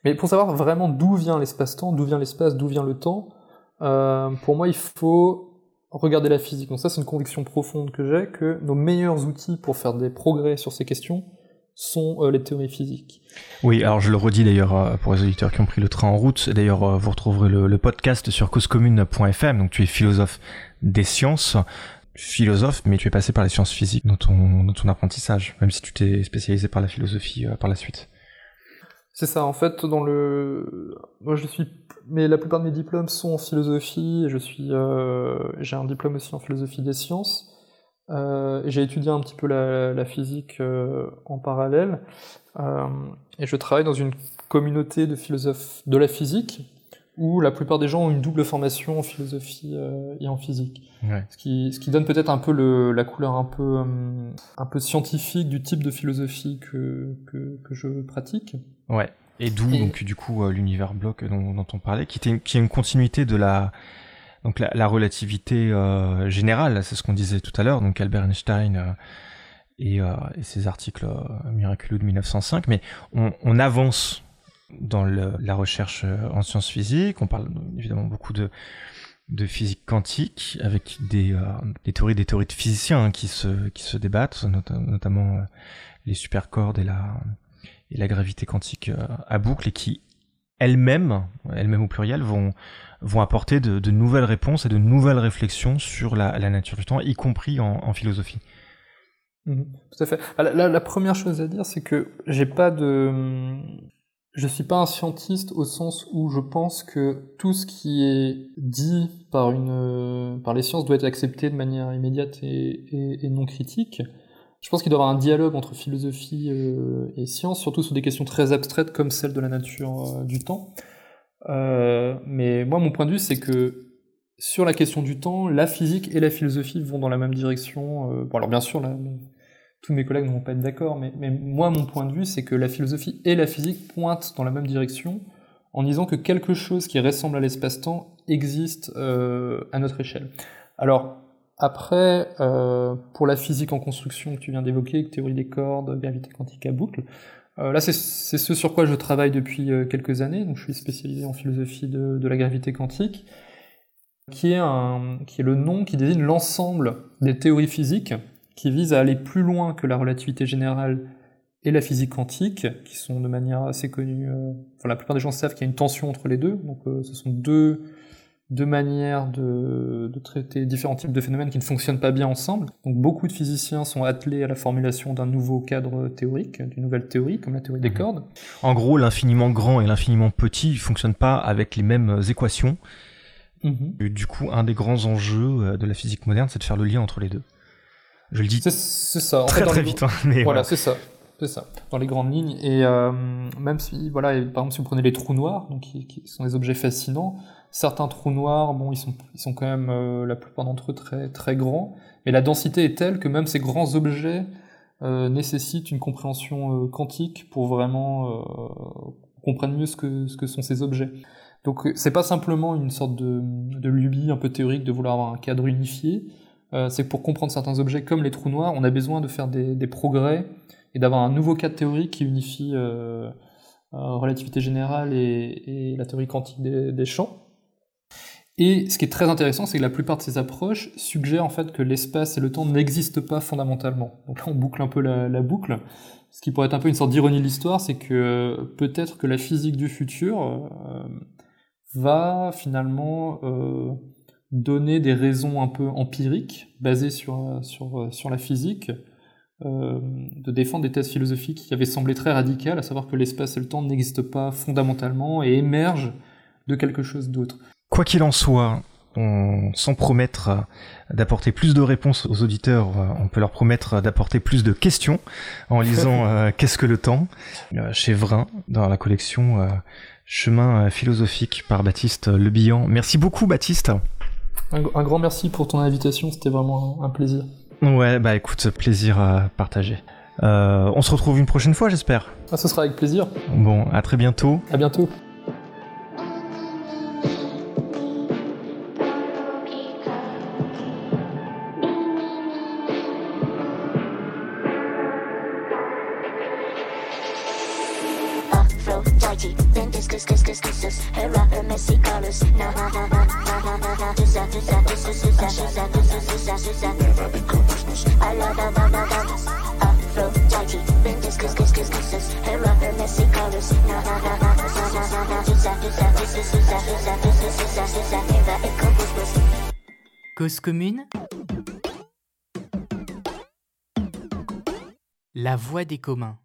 Mais pour savoir vraiment d'où vient l'espace-temps, d'où vient l'espace, d'où vient le temps, euh, pour moi, il faut regarder la physique. Donc ça, c'est une conviction profonde que j'ai, que nos meilleurs outils pour faire des progrès sur ces questions sont euh, les théories physiques. Oui, alors je le redis d'ailleurs euh, pour les auditeurs qui ont pris le train en route. D'ailleurs, vous retrouverez le, podcast sur causecommune.fm. Donc tu es philosophe des sciences philosophe, mais tu es passé par les sciences physiques dans ton, apprentissage, même si tu t'es spécialisé par la philosophie par la suite. C'est ça, en fait, dans le... Moi, je suis... Mais la plupart de mes diplômes sont en philosophie, et je suis... Euh... J'ai un diplôme aussi en philosophie des sciences, euh, j'ai étudié un petit peu la, la physique euh, en parallèle, euh, et je travaille dans une communauté de philosophes de la physique, où la plupart des gens ont une double formation en philosophie euh, et en physique. Ouais. Ce, qui, ce qui donne peut-être un peu le, la couleur un peu, euh, un peu scientifique du type de philosophie que, que, que je pratique. Ouais. Et d'où Et- donc du coup euh, l'univers bloc dont, dont on parlait, qui, était, qui est une continuité de la donc la, la relativité euh, générale, c'est ce qu'on disait tout à l'heure, donc Albert Einstein et, et ses articles miraculeux de 1905, mais on, on avance dans la recherche euh, en sciences physiques, on parle évidemment beaucoup de, physique quantique avec des, euh, des théories des théories de physiciens qui se débattent, not- notamment euh, les supercordes et la gravité quantique à boucle et qui elles-mêmes, elles-mêmes au pluriel, vont, apporter de, nouvelles réponses et de nouvelles réflexions sur la, nature du temps, y compris en, philosophie. Mhm, Tout à fait. Ah, la- la première chose à dire, c'est que j'ai pas de, je suis pas un scientiste au sens où je pense que tout ce qui est dit par une, par les sciences doit être accepté de manière immédiate et, et- non critique. Je pense qu'il doit y avoir un dialogue entre philosophie euh, et science, surtout sur des questions très abstraites comme celle de la nature euh, du temps. Euh, mais moi, mon point de vue, c'est que sur la question du temps, la physique et la philosophie vont dans la même direction. euh, bon, alors bien sûr, mes- tous mes collègues ne vont pas être d'accord, mais, mais moi, mon point de vue, c'est que la philosophie et la physique pointent dans la même direction en disant que quelque chose qui ressemble à l'espace-temps existe euh, à notre échelle. Alors, après, euh, pour la physique en construction que tu viens d'évoquer, théorie des cordes, gravité quantique à boucle, euh, là, c'est ce sur quoi je travaille depuis euh, quelques années. Donc, je suis spécialisé en philosophie de, de la gravité quantique, qui est, un, qui est le nom qui désigne l'ensemble des théories physiques qui visent à aller plus loin que la relativité générale et la physique quantique, qui sont de manière assez connue. euh, enfin, la plupart des gens savent qu'il y a une tension entre les deux. Donc, euh, ce sont deux, deux manières de, de traiter différents types de phénomènes qui ne fonctionnent pas bien ensemble. Donc, beaucoup de physiciens sont attelés à la formulation d'un nouveau cadre théorique, d'une nouvelle théorie, comme la théorie des Mhm. cordes. En gros, l'infiniment grand et l'infiniment petit ne fonctionnent pas avec les mêmes équations. Et du coup, un des grands enjeux euh, de la physique moderne, c'est de faire le lien entre les deux. Je le dis C'est c'est ça. En très fait, très les- vite, hein, mais Voilà, c'est ça. C'est ça, dans les grandes lignes. Et euh, même si, voilà, et par exemple, si vous prenez les trous noirs, donc qui, qui sont des objets fascinants, certains trous noirs, bon, ils sont, ils sont quand même, euh, la plupart d'entre eux, très, très grands, mais la densité est telle que même ces grands objets euh, nécessitent une compréhension euh, quantique pour vraiment euh, comprendre mieux ce que, ce que sont ces objets. Donc, c'est pas simplement une sorte de, de lubie un peu théorique de vouloir avoir un cadre unifié, euh, c'est que pour comprendre certains objets comme les trous noirs, on a besoin de faire des, progrès et d'avoir un nouveau cadre théorique qui unifie euh, euh, relativité générale et, la théorie quantique des, champs. Et ce qui est très intéressant, c'est que la plupart de ces approches suggèrent en fait que l'espace et le temps n'existent pas fondamentalement. Donc là, on boucle un peu la, boucle. Ce qui pourrait être un peu une sorte d'ironie de l'histoire, c'est que peut-être que la physique du futur va finalement donner des raisons un peu empiriques, basées sur, sur, sur la physique, euh, de défendre des thèses philosophiques qui avaient semblé très radicales, à savoir que l'espace et le temps n'existent pas fondamentalement et émergent de quelque chose d'autre. Quoi qu'il en soit, on, sans promettre euh, d'apporter plus de réponses aux auditeurs, euh, on peut leur promettre d'apporter plus de questions en lisant euh, Qu'est-ce que le temps? Euh, chez Vrin dans la collection euh, Chemin euh, philosophique par Baptiste Lebihan. Merci beaucoup Baptiste. Un, un grand merci pour ton invitation, c'était vraiment un, un plaisir. Ouais, bah écoute, plaisir à partager. Euh, on se retrouve une prochaine fois, j'espère. Ah, ce sera avec plaisir. Bon, à très bientôt. À bientôt. Then Cause commune La voix des communs.